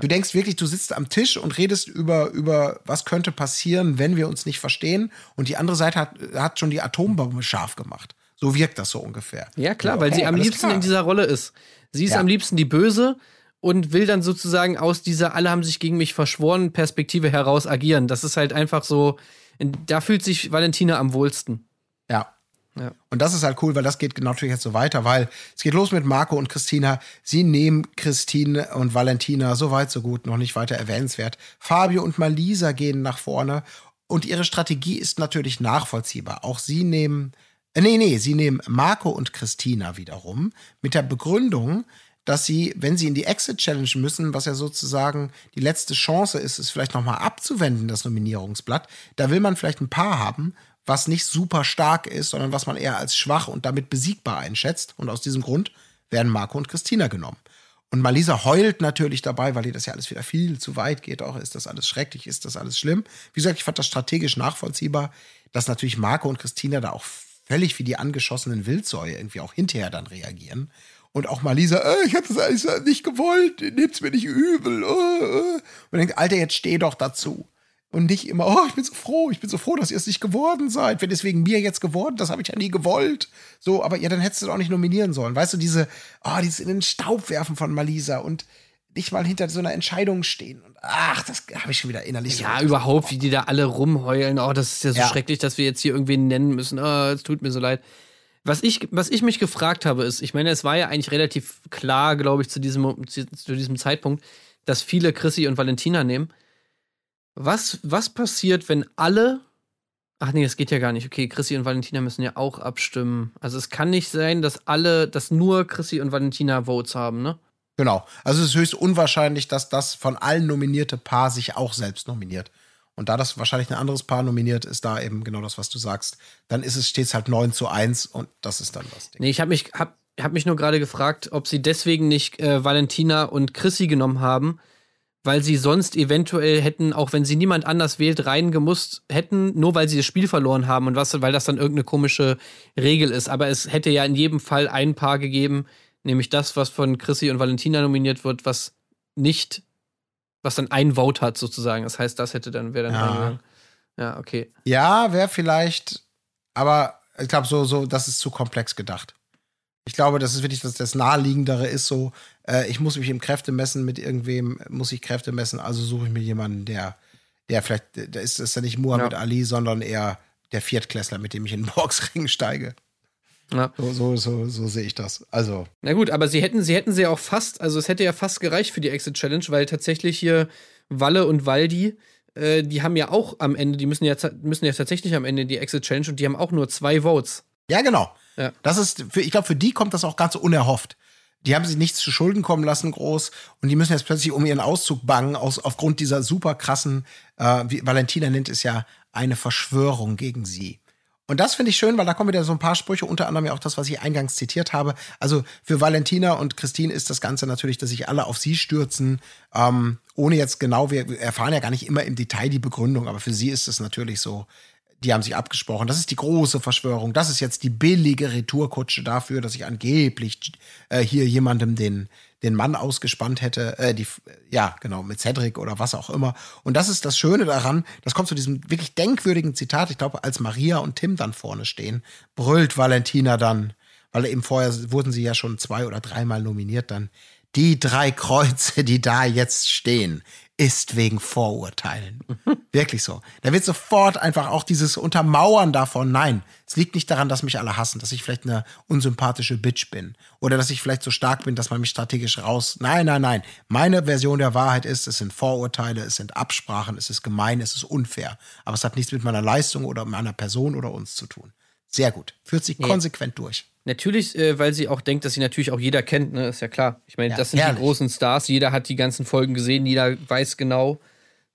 Du denkst wirklich, du sitzt am Tisch und redest über, über was könnte passieren, wenn wir uns nicht verstehen. Und die andere Seite hat, hat schon die Atombombe scharf gemacht. So wirkt das so ungefähr. Ja, klar, Ja, weil okay, sie am liebsten klar. in dieser Rolle ist. Sie ist Ja. am liebsten die Böse und will dann sozusagen aus dieser alle haben sich gegen mich verschworen Perspektive heraus agieren. Das ist halt einfach so, da fühlt sich Valentina am wohlsten. Ja. Ja. Und das ist halt cool, weil das geht genau natürlich jetzt so weiter, weil es geht los mit Marco und Christina. Sie nehmen Christine und Valentina so weit, so gut, noch nicht weiter erwähnenswert. Fabio und Malisa gehen nach vorne und ihre Strategie ist natürlich nachvollziehbar. Auch sie nehmen, äh, nee, nee, sie nehmen Marco und Christina wiederum mit der Begründung, dass sie, wenn sie in die Exit Challenge müssen, was ja sozusagen die letzte Chance ist, es vielleicht nochmal abzuwenden, das Nominierungsblatt, da will man vielleicht ein Paar haben, was nicht super stark ist, sondern was man eher als schwach und damit besiegbar einschätzt. Und aus diesem Grund werden Marco und Christina genommen. Und Malisa heult natürlich dabei, weil ihr das ja alles wieder viel zu weit geht. Auch ist das alles schrecklich, ist das alles schlimm. Wie gesagt, ich fand das strategisch nachvollziehbar, dass natürlich Marco und Christina da auch völlig wie die angeschossenen Wildsäue irgendwie auch hinterher dann reagieren. Und auch Malisa, äh, ich habe das alles nicht gewollt, nehmt's mir nicht übel. Äh, äh. Und denkt, Alter, jetzt steh doch dazu. Und nicht immer, oh, ich bin so froh, ich bin so froh, dass ihr es nicht geworden seid. Wenn es wegen mir jetzt geworden, das habe ich ja nie gewollt. So, aber ja, dann hättest du doch nicht nominieren sollen. Weißt du, diese, oh, dieses in den Staub werfen von Malisa und nicht mal hinter so einer Entscheidung stehen. Und ach, das habe ich schon wieder innerlich so. Ja, überhaupt, wie die da alle rumheulen. Oh, das ist ja so Ja. schrecklich, dass wir jetzt hier irgendwen nennen müssen. Oh, es tut mir so leid. Was ich, was ich mich gefragt habe, ist, ich meine, es war ja eigentlich relativ klar, glaube ich, zu diesem, zu, zu diesem Zeitpunkt, dass viele Chrissy und Valentina nehmen. Was, was passiert, wenn alle. Ach nee, das geht ja gar nicht. Okay, Chrissy und Valentina müssen ja auch abstimmen. Also es kann nicht sein, dass alle, dass nur Chrissy und Valentina Votes haben, ne? Genau. Also es ist höchst unwahrscheinlich, dass das von allen nominierte Paar sich auch selbst nominiert. Und da das wahrscheinlich ein anderes Paar nominiert, ist da eben genau das, was du sagst. Dann ist es stets halt 9 zu 1 und das ist dann das Ding. Nee, ich habe mich, hab, hab mich nur gerade gefragt, ob sie deswegen nicht äh, Valentina und Chrissy genommen haben, weil sie sonst eventuell hätten, auch wenn sie niemand anders wählt, reingemusst hätten, nur weil sie das Spiel verloren haben und was, weil das dann irgendeine komische Regel ist. Aber es hätte ja in jedem Fall ein Paar gegeben, nämlich das, was von Chrissy und Valentina nominiert wird, was nicht, was dann ein Vote hat sozusagen. Das heißt, das hätte dann, wäre dann Ja. reingegangen. Ja, okay. Ja, wäre vielleicht, aber ich glaube, so, so, das ist zu komplex gedacht. Ich glaube, das ist wirklich das, das Naheliegendere ist so, äh, ich muss mich im Kräfte messen mit irgendwem, muss ich Kräfte messen, also suche ich mir jemanden, der, der vielleicht, da ist es ja nicht Muhammad Ja. Ali, sondern eher der Viertklässler, mit dem ich in den Boxring steige. Ja. So, so, so, so sehe ich das. Also, Na gut, aber sie hätten, sie hätten sie auch fast, also es hätte ja fast gereicht für die Exit Challenge, weil tatsächlich hier Walle und Waldi, äh, die haben ja auch am Ende, die müssen ja, müssen ja tatsächlich am Ende die Exit Challenge und die haben auch nur zwei Votes. ja, genau. Ja. Das ist, für, ich glaube, für die kommt das auch ganz unerhofft. Die haben sich nichts zu Schulden kommen lassen, groß, und die müssen jetzt plötzlich um ihren Auszug bangen, aus, aufgrund dieser super krassen, äh, wie Valentina nennt es ja, eine Verschwörung gegen sie. Und das finde ich schön, weil da kommen wieder so ein paar Sprüche, unter anderem ja auch das, was ich eingangs zitiert habe. Also für Valentina und Christine ist das Ganze natürlich, dass sich alle auf sie stürzen, ähm, ohne jetzt genau, wir erfahren ja gar nicht immer im Detail die Begründung, aber für sie ist es natürlich so, die haben sich abgesprochen. Das ist die große Verschwörung. Das ist jetzt die billige Retourkutsche dafür, dass ich angeblich äh, hier jemandem den, den Mann ausgespannt hätte. Äh, die, ja, genau, mit Cedric oder was auch immer. Und das ist das Schöne daran. Das kommt zu diesem wirklich denkwürdigen Zitat. Ich glaube, als Maria und Tim dann vorne stehen, brüllt Valentina dann, weil eben vorher wurden sie ja schon zwei oder dreimal nominiert dann. Die drei Kreuze, die da jetzt stehen, ist wegen Vorurteilen. Wirklich so. Da wird sofort einfach auch dieses Untermauern davon, nein, es liegt nicht daran, dass mich alle hassen, dass ich vielleicht eine unsympathische Bitch bin oder dass ich vielleicht so stark bin, dass man mich strategisch raus. Nein, nein, nein. Meine Version der Wahrheit ist, es sind Vorurteile, es sind Absprachen, es ist gemein, es ist unfair. Aber es hat nichts mit meiner Leistung oder meiner Person oder uns zu tun. Sehr gut. Führt sich konsequent durch. Natürlich, äh, weil sie auch denkt, dass sie natürlich auch jeder kennt, ne? Ist ja klar. Ich meine, Ja, das sind herrlich. die großen Stars. Jeder hat die ganzen Folgen gesehen, jeder weiß genau,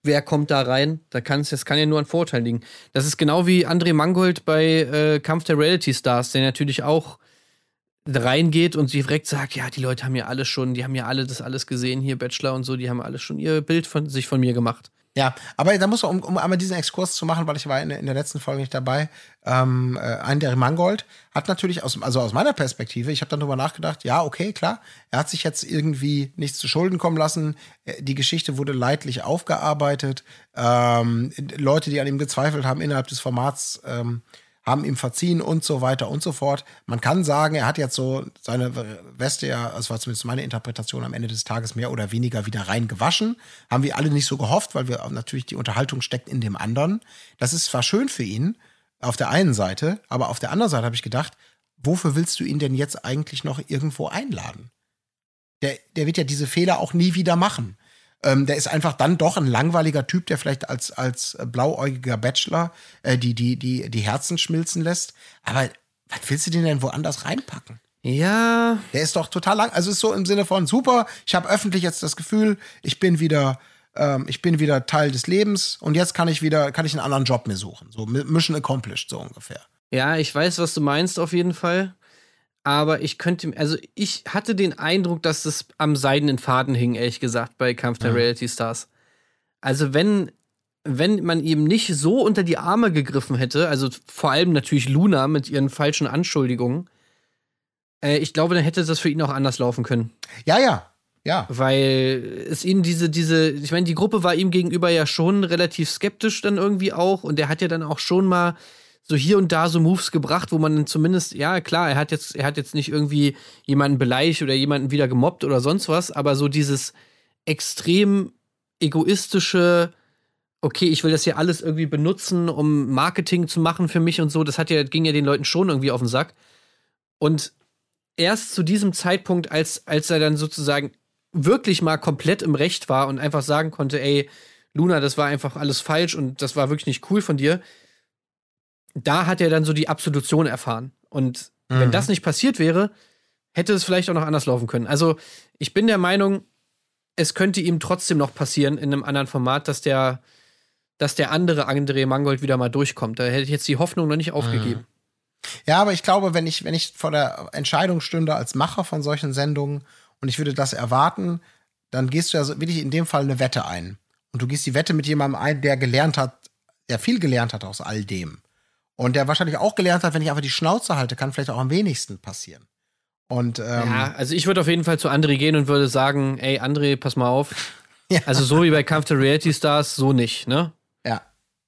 wer kommt da rein. Da kann's, das kann ja nur an Vorteil liegen. Das ist genau wie André Mangold bei äh, Kampf der Reality Stars, der natürlich auch reingeht und sie direkt sagt, ja, die Leute haben ja alles schon, die haben ja alle das alles gesehen, hier Bachelor und so, die haben alles schon ihr Bild von sich von mir gemacht. Ja, aber da muss man, um, um einmal diesen Exkurs zu machen, weil ich war in, in der letzten Folge nicht dabei, ähm, äh, ein der Mangold hat natürlich aus, also aus meiner Perspektive, ich habe dann drüber nachgedacht, ja, okay, klar, er hat sich jetzt irgendwie nichts zu Schulden kommen lassen, Äh, die Geschichte wurde leidlich aufgearbeitet, ähm, Leute, die an ihm gezweifelt haben innerhalb des Formats, ähm, haben ihm verziehen und so weiter und so fort. Man kann sagen, er hat jetzt so seine Weste ja, das war zumindest meine Interpretation am Ende des Tages mehr oder weniger wieder rein gewaschen. Haben wir alle nicht so gehofft, weil wir natürlich die Unterhaltung steckt in dem anderen. Das ist zwar schön für ihn auf der einen Seite, aber auf der anderen Seite habe ich gedacht, wofür willst du ihn denn jetzt eigentlich noch irgendwo einladen? Der, der wird ja diese Fehler auch nie wieder machen. Ähm, der ist einfach dann doch ein langweiliger Typ, der vielleicht als, als blauäugiger Bachelor äh, die, die, die, die Herzen schmilzen lässt. Aber was willst du den denn woanders reinpacken? Ja, Der ist doch total lang. Also ist so im Sinne von super, ich habe öffentlich jetzt das Gefühl, ich bin wieder, ähm, ich bin wieder Teil des Lebens und jetzt kann ich wieder, kann ich einen anderen Job mir suchen. So Mission accomplished, so ungefähr. Ja, ich weiß, was du meinst auf jeden Fall. Aber ich könnte, also ich hatte den Eindruck, dass es am seidenen Faden hing, ehrlich gesagt, bei Kampf der Reality Stars. Also wenn, wenn man ihm nicht so unter die Arme gegriffen hätte, also vor allem natürlich Luna mit ihren falschen Anschuldigungen, äh, ich glaube, dann hätte das für ihn auch anders laufen können. Ja, ja, ja. Weil es ihm diese, diese, ich meine, die Gruppe war ihm gegenüber ja schon relativ skeptisch dann irgendwie auch und er hat ja dann auch schon mal so hier und da so Moves gebracht, wo man zumindest, ja klar, er hat jetzt, er hat jetzt nicht irgendwie jemanden beleidigt oder jemanden wieder gemobbt oder sonst was, aber so dieses extrem egoistische, okay, ich will das hier alles irgendwie benutzen, um Marketing zu machen für mich und so, das hat ja, ging ja den Leuten schon irgendwie auf den Sack. Und erst zu diesem Zeitpunkt, als, als er dann sozusagen wirklich mal komplett im Recht war und einfach sagen konnte, ey, Luna, das war einfach alles falsch und das war wirklich nicht cool von dir, da hat er dann so die Absolution erfahren. Und wenn das nicht passiert wäre, hätte es vielleicht auch noch anders laufen können. Also ich bin der Meinung, es könnte ihm trotzdem noch passieren in einem anderen Format, dass der, dass der andere André Mangold wieder mal durchkommt. Da hätte ich jetzt die Hoffnung noch nicht aufgegeben. Ja, aber ich glaube, wenn ich, wenn ich vor der Entscheidung stünde als Macher von solchen Sendungen und ich würde das erwarten, dann gehst du ja wirklich in dem Fall eine Wette ein. Und du gehst die Wette mit jemandem ein, der gelernt hat, der viel gelernt hat aus all dem. Und der wahrscheinlich auch gelernt hat, wenn ich einfach die Schnauze halte, kann vielleicht auch am wenigsten passieren. Und ähm, Ja, also ich würde auf jeden Fall zu André gehen und würde sagen, ey, André, pass mal auf. Ja. Also so wie bei Kampf der Reality Stars, so nicht, ne? ja.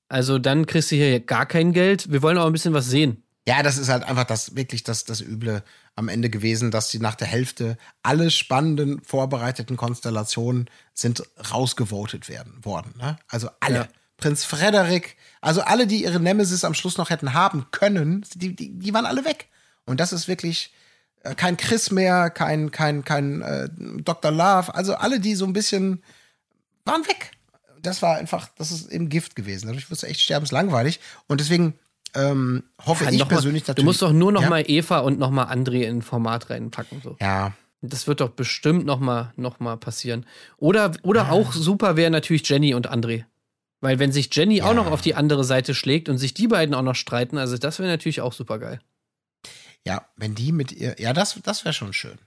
Also dann kriegst du hier gar kein Geld. Wir wollen auch ein bisschen was sehen. Ja, das ist halt einfach das wirklich das, das Üble am Ende gewesen, dass die nach der Hälfte alle spannenden vorbereiteten Konstellationen sind rausgevotet werden worden. Ne? Also alle. Ja. Prinz Frederik, also alle, die ihre Nemesis am Schluss noch hätten haben können, die, die, die waren alle weg. Und das ist wirklich äh, kein Chris mehr, kein, kein, kein äh, Dr. Love, also alle, die so ein bisschen waren weg. Das war einfach, das ist eben Gift gewesen. Dadurch wird es echt sterbenslangweilig. Und deswegen ähm, hoffe Ja, ich noch mal- persönlich natürlich. Du musst doch nur noch ja? mal Eva und noch mal André in ein Format reinpacken. So. Ja, Das wird doch bestimmt noch mal, noch mal passieren. Oder, oder auch super wäre natürlich Jenny und André. Weil wenn sich Jenny auch noch auf die andere Seite schlägt und sich die beiden auch noch streiten, also das wäre natürlich auch super geil. ja, wenn die mit ihr, ja, das, das wäre schon schön.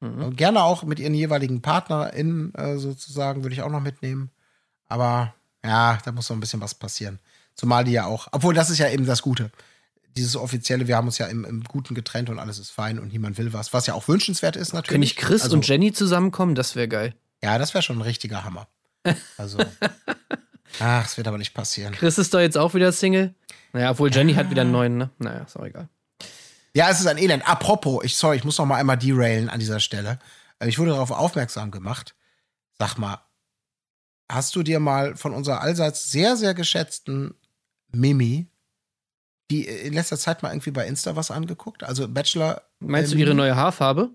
Mhm. Und gerne auch mit ihren jeweiligen PartnerInnen äh, sozusagen, würde ich auch noch mitnehmen. Aber ja, da muss noch ein bisschen was passieren. Zumal die ja auch, obwohl das ist ja eben das Gute. Dieses offizielle, wir haben uns ja im, im Guten getrennt und alles ist fein und niemand will was, was ja auch wünschenswert ist natürlich. Können nicht Chris also, und Jenny zusammenkommen? Das wäre geil. Ja, das wäre schon ein richtiger Hammer. Also, ach, es wird aber nicht passieren. Chris ist doch jetzt auch wieder Single. Naja, obwohl Jenny hat wieder einen neuen, ne? Naja, ist auch egal. Ja, es ist ein Elend. Apropos, ich, sorry, ich muss noch mal einmal derailen an dieser Stelle. Äh, Ich wurde darauf aufmerksam gemacht. Sag mal, hast du dir mal von unserer allseits sehr, sehr geschätzten Mimi, die in letzter Zeit mal irgendwie bei Insta was angeguckt? Also Bachelor. Meinst äh, du ihre neue Haarfarbe?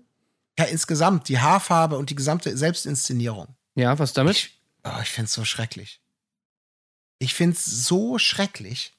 Ja, insgesamt, die Haarfarbe und die gesamte Selbstinszenierung. Ja, was damit? Ich, oh, ich finde es so schrecklich. Ich finde es so schrecklich,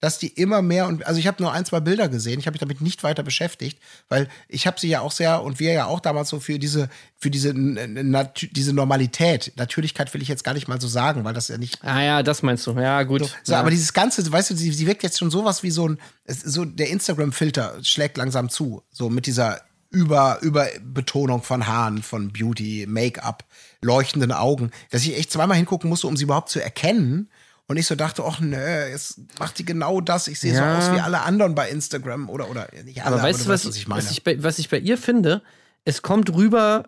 dass die immer mehr und also ich habe nur ein, zwei Bilder gesehen, ich habe mich damit nicht weiter beschäftigt, weil ich habe sie ja auch sehr und wir ja auch damals so für diese für diese diese Normalität, Natürlichkeit will ich jetzt gar nicht mal so sagen, weil das ja nicht Ah ja, das meinst du. Ja, gut. so, so ja. aber dieses ganze, weißt du, sie, sie wirkt jetzt schon sowas wie so ein so der Instagram Filter schlägt langsam zu, so mit dieser über Überbetonung von Haaren, von Beauty, Make-up, leuchtenden Augen, dass ich echt zweimal hingucken musste, um sie überhaupt zu erkennen. Und ich so dachte, ach nö, jetzt macht die genau das. Ich sehe Ja. so aus wie alle anderen bei Instagram oder oder nicht alle, aber weißt du, was, was ich meine. was, ich bei, was ich bei ihr finde? Es kommt rüber,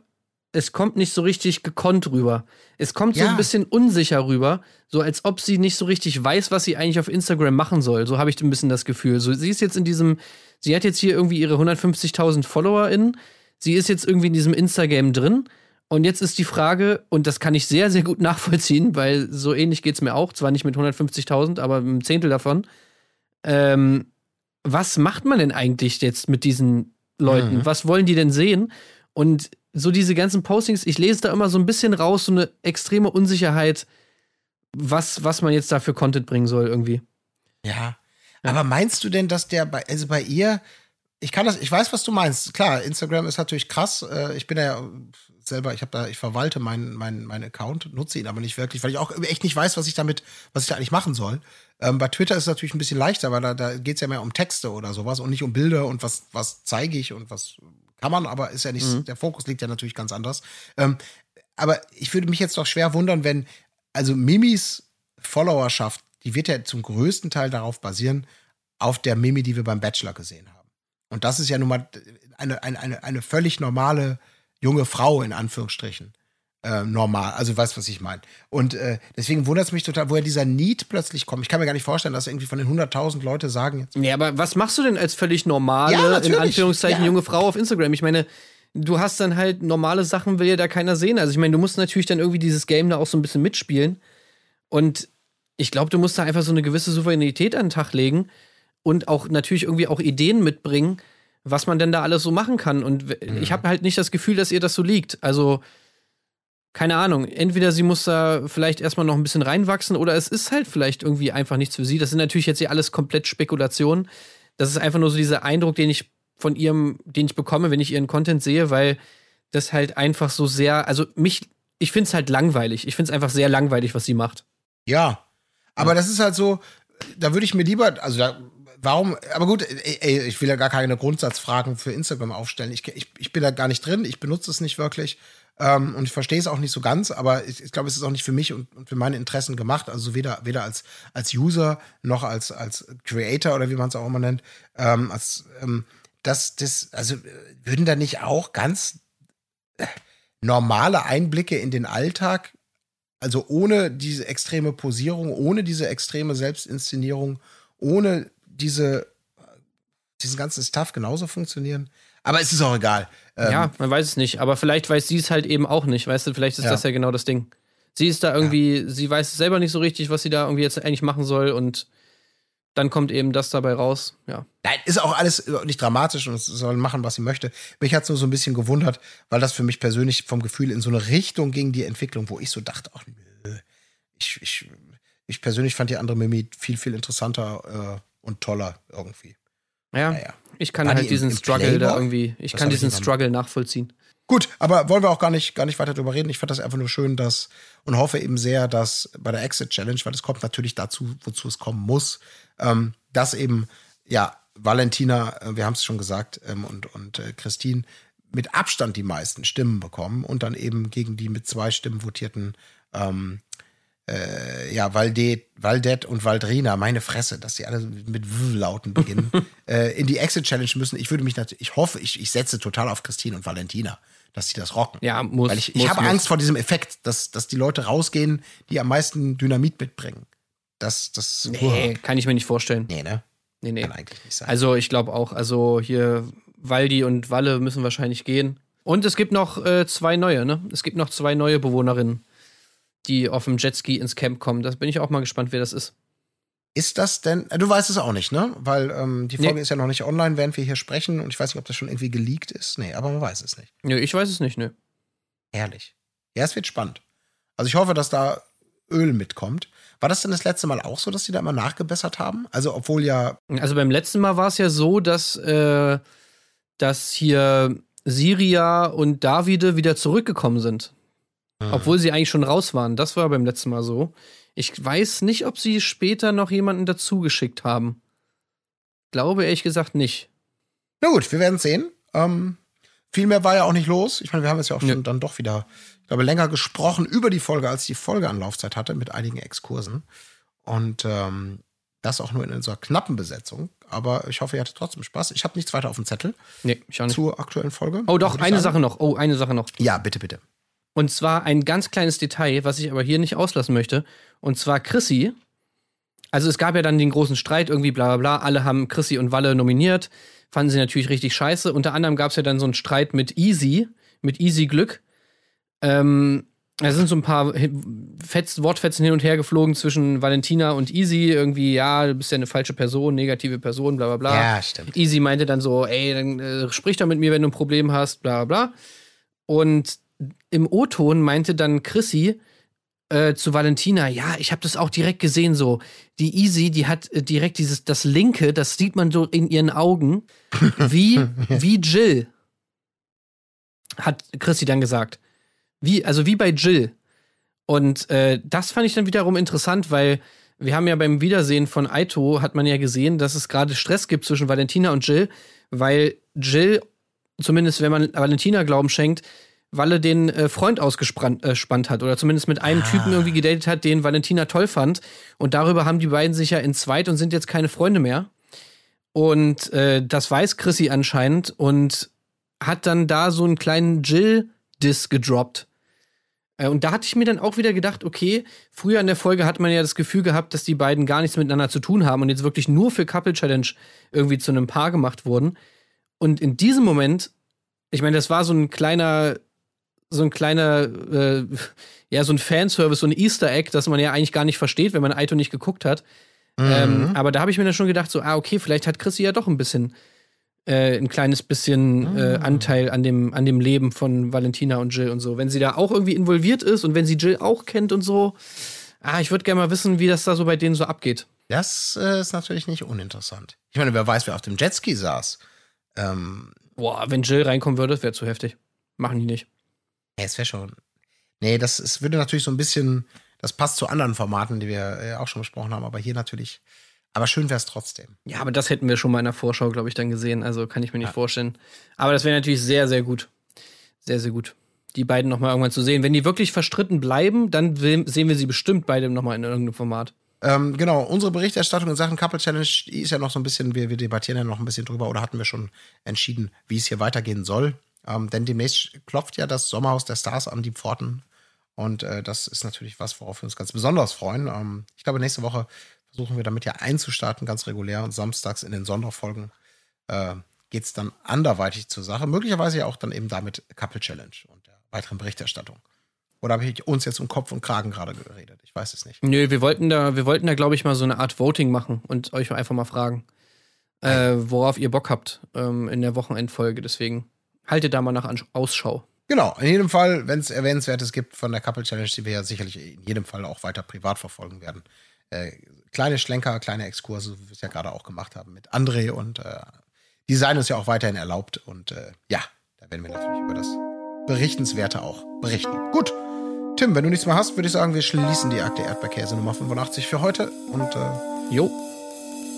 es kommt nicht so richtig gekonnt rüber. Es kommt so Ja. ein bisschen unsicher rüber, so als ob sie nicht so richtig weiß, was sie eigentlich auf Instagram machen soll. So habe ich ein bisschen das Gefühl. So, sie ist jetzt in diesem, sie hat jetzt hier irgendwie ihre 150.000 FollowerInnen. Sie ist jetzt irgendwie in diesem Instagram drin. Und jetzt ist die Frage, und das kann ich sehr, sehr gut nachvollziehen, weil so ähnlich geht es mir auch, zwar nicht mit 150.000, aber ein Zehntel davon. Ähm, was macht man denn eigentlich jetzt mit diesen Leuten? Mhm. Was wollen die denn sehen? Und so diese ganzen Postings, ich lese da immer so ein bisschen raus, so eine extreme Unsicherheit, was, was man jetzt da für Content bringen soll irgendwie. Ja. Aber meinst du denn, dass der bei, also bei ihr, ich kann das, ich weiß, was du meinst. Klar, Instagram ist natürlich krass. Äh, Ich bin ja selber, ich habe da, ich verwalte meinen meinen meinen Account, nutze ihn aber nicht wirklich, weil ich auch echt nicht weiß, was ich damit, was ich da eigentlich machen soll. Ähm, bei Twitter ist es natürlich ein bisschen leichter, weil da, da geht es ja mehr um Texte oder sowas und nicht um Bilder und was, was zeige ich und was kann man, aber ist ja nicht, der Fokus liegt ja natürlich ganz anders. Ähm, aber ich würde mich jetzt doch schwer wundern, wenn, also Mimis Followerschaft, die wird ja zum größten Teil darauf basieren, auf der Mimi, die wir beim Bachelor gesehen haben. Und das ist ja nun mal eine, eine, eine, eine völlig normale junge Frau, in Anführungsstrichen. Äh, normal, also weißt was ich meine. Und äh, deswegen wundert es mich total, woher dieser Need plötzlich kommt. Ich kann mir gar nicht vorstellen, dass irgendwie von den 100.000 Leute sagen jetzt, Nee, aber was machst du denn als völlig normale, Ja, in. Anführungszeichen, Ja. junge Frau auf Instagram? Ich meine, du hast dann halt normale Sachen, will ja da keiner sehen. Also ich meine, du musst natürlich dann irgendwie dieses Game da auch so ein bisschen mitspielen. Und ich glaube, du musst da einfach so eine gewisse Souveränität an den Tag legen und auch natürlich irgendwie auch Ideen mitbringen, was man denn da alles so machen kann. Und Mhm. ich habe halt nicht das Gefühl, dass ihr das so liegt. Also, keine Ahnung. Entweder sie muss da vielleicht erstmal noch ein bisschen reinwachsen oder es ist halt vielleicht irgendwie einfach nichts für sie. Das sind natürlich jetzt hier alles komplett Spekulationen. Das ist einfach nur so dieser Eindruck, den ich von ihrem, den ich bekomme, wenn ich ihren Content sehe, weil das halt einfach so sehr, also mich, ich finde es halt langweilig. Ich finde es einfach sehr langweilig, was sie macht. Ja. Aber das ist halt so, da würde ich mir lieber, also da, warum, aber gut, ey, ich will ja gar keine Grundsatzfragen für Instagram aufstellen. Ich, ich, ich bin da gar nicht drin, ich benutze es nicht wirklich. Ähm, und ich verstehe es auch nicht so ganz, aber ich, ich glaube, es ist auch nicht für mich und, und für meine Interessen gemacht. Also weder, weder als, als User noch als, als Creator oder wie man es auch immer nennt. Ähm, als, ähm, das, das, also würden da nicht auch ganz äh, normale Einblicke in den Alltag also ohne diese extreme Posierung, ohne diese extreme Selbstinszenierung, ohne diese, diesen ganzen Stuff genauso funktionieren. Aber es ist auch egal. Ähm, ja, man weiß es nicht. Aber vielleicht weiß sie es halt eben auch nicht. Weißt du, vielleicht ist Ja. das ja genau das Ding. Sie ist da irgendwie, sie weiß selber nicht so richtig, was sie da irgendwie jetzt eigentlich machen soll und dann kommt eben das dabei raus. Ja. Nein, ist auch alles nicht dramatisch und soll machen, was sie möchte. Mich hat es nur so ein bisschen gewundert, weil das für mich persönlich vom Gefühl in so eine Richtung ging, die Entwicklung, wo ich so dachte, ach nö, ich, ich, ich persönlich fand die andere Mimi viel, viel interessanter äh, und toller irgendwie. Ja, Naja. ich kann War die halt im- diesen im Struggle da Playboy? irgendwie, ich Das kann ich diesen am- Struggle nachvollziehen. Gut, aber wollen wir auch gar nicht, gar nicht weiter drüber reden. Ich fand das einfach nur schön, dass und hoffe eben sehr, dass bei der Exit Challenge, weil das kommt natürlich dazu, wozu es kommen muss, ähm, dass eben, ja, Valentina, äh, wir haben es schon gesagt, ähm, und, und äh, Christine mit Abstand die meisten Stimmen bekommen und dann eben gegen die mit zwei Stimmen votierten, ähm, äh, ja, Valdet, Valdet und Valdrina, meine Fresse, dass sie alle mit W-Lauten beginnen, äh, in die Exit Challenge müssen. Ich würde mich natürlich, ich hoffe, ich, ich setze total auf Christine und Valentina, dass sie das rocken. Ja, muss. Weil ich, muss, ich habe muss. Angst vor diesem Effekt, dass, dass die Leute rausgehen, die am meisten Dynamit mitbringen. Das, das, Nee, kann ich mir nicht vorstellen. nee, ne? Nee, nee. Kann eigentlich nicht sein. Also ich glaube auch, also hier Waldi und Walle müssen wahrscheinlich gehen. Und es gibt noch äh, zwei neue, ne? Es gibt noch zwei neue Bewohnerinnen, die auf dem Jetski ins Camp kommen. Da bin ich auch mal gespannt, wer das ist. Ist das denn, äh, du weißt es auch nicht, ne? Weil ähm, die Folge Nee. ist ja noch nicht online, während wir hier sprechen und ich weiß nicht, ob das schon irgendwie geleakt ist. Nee, aber man weiß es nicht. Nö, ich weiß es nicht, nö. Herrlich. Ja, es wird spannend. Also ich hoffe, dass da Öl mitkommt. War das denn das letzte Mal auch so, dass die da immer nachgebessert haben? Also, obwohl ja. Also beim letzten Mal war es ja so, dass, äh, dass hier Siria und Davide wieder zurückgekommen sind. Obwohl sie eigentlich schon raus waren. Das war beim letzten Mal so. Ich weiß nicht, ob sie später noch jemanden dazugeschickt haben. Glaube ehrlich gesagt nicht. Na gut, wir werden sehen. Ähm, viel mehr war ja auch nicht los. Ich meine, wir haben jetzt ja auch schon Ja. dann doch wieder, ich glaube, länger gesprochen über die Folge, als die Folge an Laufzeit hatte, mit einigen Exkursen. Und ähm, das auch nur in unserer knappen Besetzung. Aber ich hoffe, ihr hattet trotzdem Spaß. Ich habe nichts weiter auf dem Zettel Nee, ich auch nicht. zur aktuellen Folge. Oh, doch, eine sagen. Sache noch. Oh, eine Sache noch. Ja, bitte, bitte. Und zwar ein ganz kleines Detail, was ich aber hier nicht auslassen möchte. Und zwar Chrissy. Also es gab ja dann den großen Streit, irgendwie bla bla bla. Alle haben Chrissy und Walle nominiert. Fanden sie natürlich richtig scheiße. Unter anderem gab es ja dann so einen Streit mit Easy, mit Easy Glück. Ähm, da sind so ein paar Fetz, Wortfetzen hin und her geflogen zwischen Valentina und Easy. Irgendwie, ja, du bist ja eine falsche Person, negative Person, bla bla bla. Ja, stimmt. Easy meinte dann so, ey, dann äh, sprich doch mit mir, wenn du ein Problem hast, bla bla bla. Und im O-Ton meinte dann Chrissy äh, zu Valentina, ja, ich habe das auch direkt gesehen so. Die Easy, die hat äh, direkt dieses, das Linke, das sieht man so in ihren Augen, wie, wie Jill. Hat Chrissy dann gesagt. Wie, also wie bei Jill. Und äh, das fand ich dann wiederum interessant, weil wir haben ja beim Wiedersehen von Aito hat man ja gesehen, dass es gerade Stress gibt zwischen Valentina und Jill, weil Jill, zumindest wenn man Valentina Glauben schenkt, Walle den äh, Freund ausgespannt äh, hat oder zumindest mit einem Typen irgendwie gedatet hat, den Valentina toll fand. Und darüber haben die beiden sich ja entzweit und sind jetzt keine Freunde mehr. Und äh, das weiß Chrissy anscheinend und hat dann da so einen kleinen Jill-Diss gedroppt. Äh, Und da hatte ich mir dann auch wieder gedacht, okay, früher in der Folge hat man ja das Gefühl gehabt, dass die beiden gar nichts miteinander zu tun haben und jetzt wirklich nur für Couple Challenge irgendwie zu einem Paar gemacht wurden. Und in diesem Moment, ich meine, das war so ein kleiner, so ein kleiner, äh, ja, so ein Fanservice, so ein Easter Egg, das man ja eigentlich gar nicht versteht, wenn man Aito nicht geguckt hat. Ähm, aber da habe ich mir dann schon gedacht, so, ah, okay, vielleicht hat Chrissy ja doch ein bisschen, äh, ein kleines bisschen äh, Anteil an dem, an dem Leben von Valentina und Jill und so. Wenn sie da auch irgendwie involviert ist und wenn sie Jill auch kennt und so, ah, ich würde gerne mal wissen, wie das da so bei denen so abgeht. Das äh, ist natürlich nicht uninteressant. Ich meine, wer weiß, wer auf dem Jetski saß. Ähm, Boah, wenn Jill reinkommen würde, wäre zu heftig. Machen die nicht. Nee, es wäre schon. Nee, das es würde natürlich so ein bisschen. Das passt zu anderen Formaten, die wir äh, auch schon besprochen haben, aber hier natürlich. Aber schön wäre es trotzdem. Ja, aber das hätten wir schon mal in der Vorschau, glaube ich, dann gesehen. Also kann ich mir nicht vorstellen. Aber das wäre natürlich sehr, sehr gut. Sehr, sehr gut. Die beiden nochmal irgendwann zu sehen. Wenn die wirklich verstritten bleiben, dann sehen wir sie bestimmt beide nochmal in irgendeinem Format. Ähm, genau, unsere Berichterstattung in Sachen Couple Challenge die ist ja noch so ein bisschen, wir, wir debattieren ja noch ein bisschen drüber oder hatten wir schon entschieden, wie es hier weitergehen soll. Ähm, denn demnächst klopft ja das Sommerhaus der Stars an die Pforten. Und äh, das ist natürlich was, worauf wir uns ganz besonders freuen. Ähm, ich glaube, nächste Woche versuchen wir damit ja einzustarten, ganz regulär. Und samstags in den Sonderfolgen äh, geht es dann anderweitig zur Sache. Möglicherweise ja auch dann eben damit Couple Challenge und der weiteren Berichterstattung. Oder habe ich uns jetzt um Kopf und Kragen gerade geredet? Ich weiß es nicht. Nö, wir wollten da, wir wollten da, glaube ich, mal so eine Art Voting machen und euch einfach mal fragen, äh, worauf ihr Bock habt ähm, in der Wochenendfolge. Deswegen haltet da mal nach Ausschau. Genau, in jedem Fall, wenn es Erwähnenswertes gibt von der Couple Challenge, die wir ja sicherlich in jedem Fall auch weiter privat verfolgen werden. Äh, kleine Schlenker, kleine Exkurse, wie wir es ja gerade auch gemacht haben mit André und äh, die seien uns ja auch weiterhin erlaubt. Und äh, ja, da werden wir natürlich über das Berichtenswerte auch berichten. Gut, Tim, wenn du nichts mehr hast, würde ich sagen, wir schließen die Akte Erdbeerkäse Nummer 85 für heute und äh, Jo,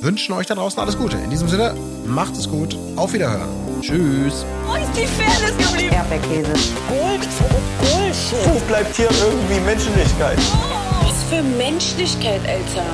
wünschen euch da draußen alles Gute. In diesem Sinne, macht es gut, auf Wiederhören. tschüss. Wo ist die Fairness geblieben? Erdbeerkäse. Gold, Bullshit. Wo bleibt hier irgendwie Menschlichkeit? Was für Menschlichkeit, Alter.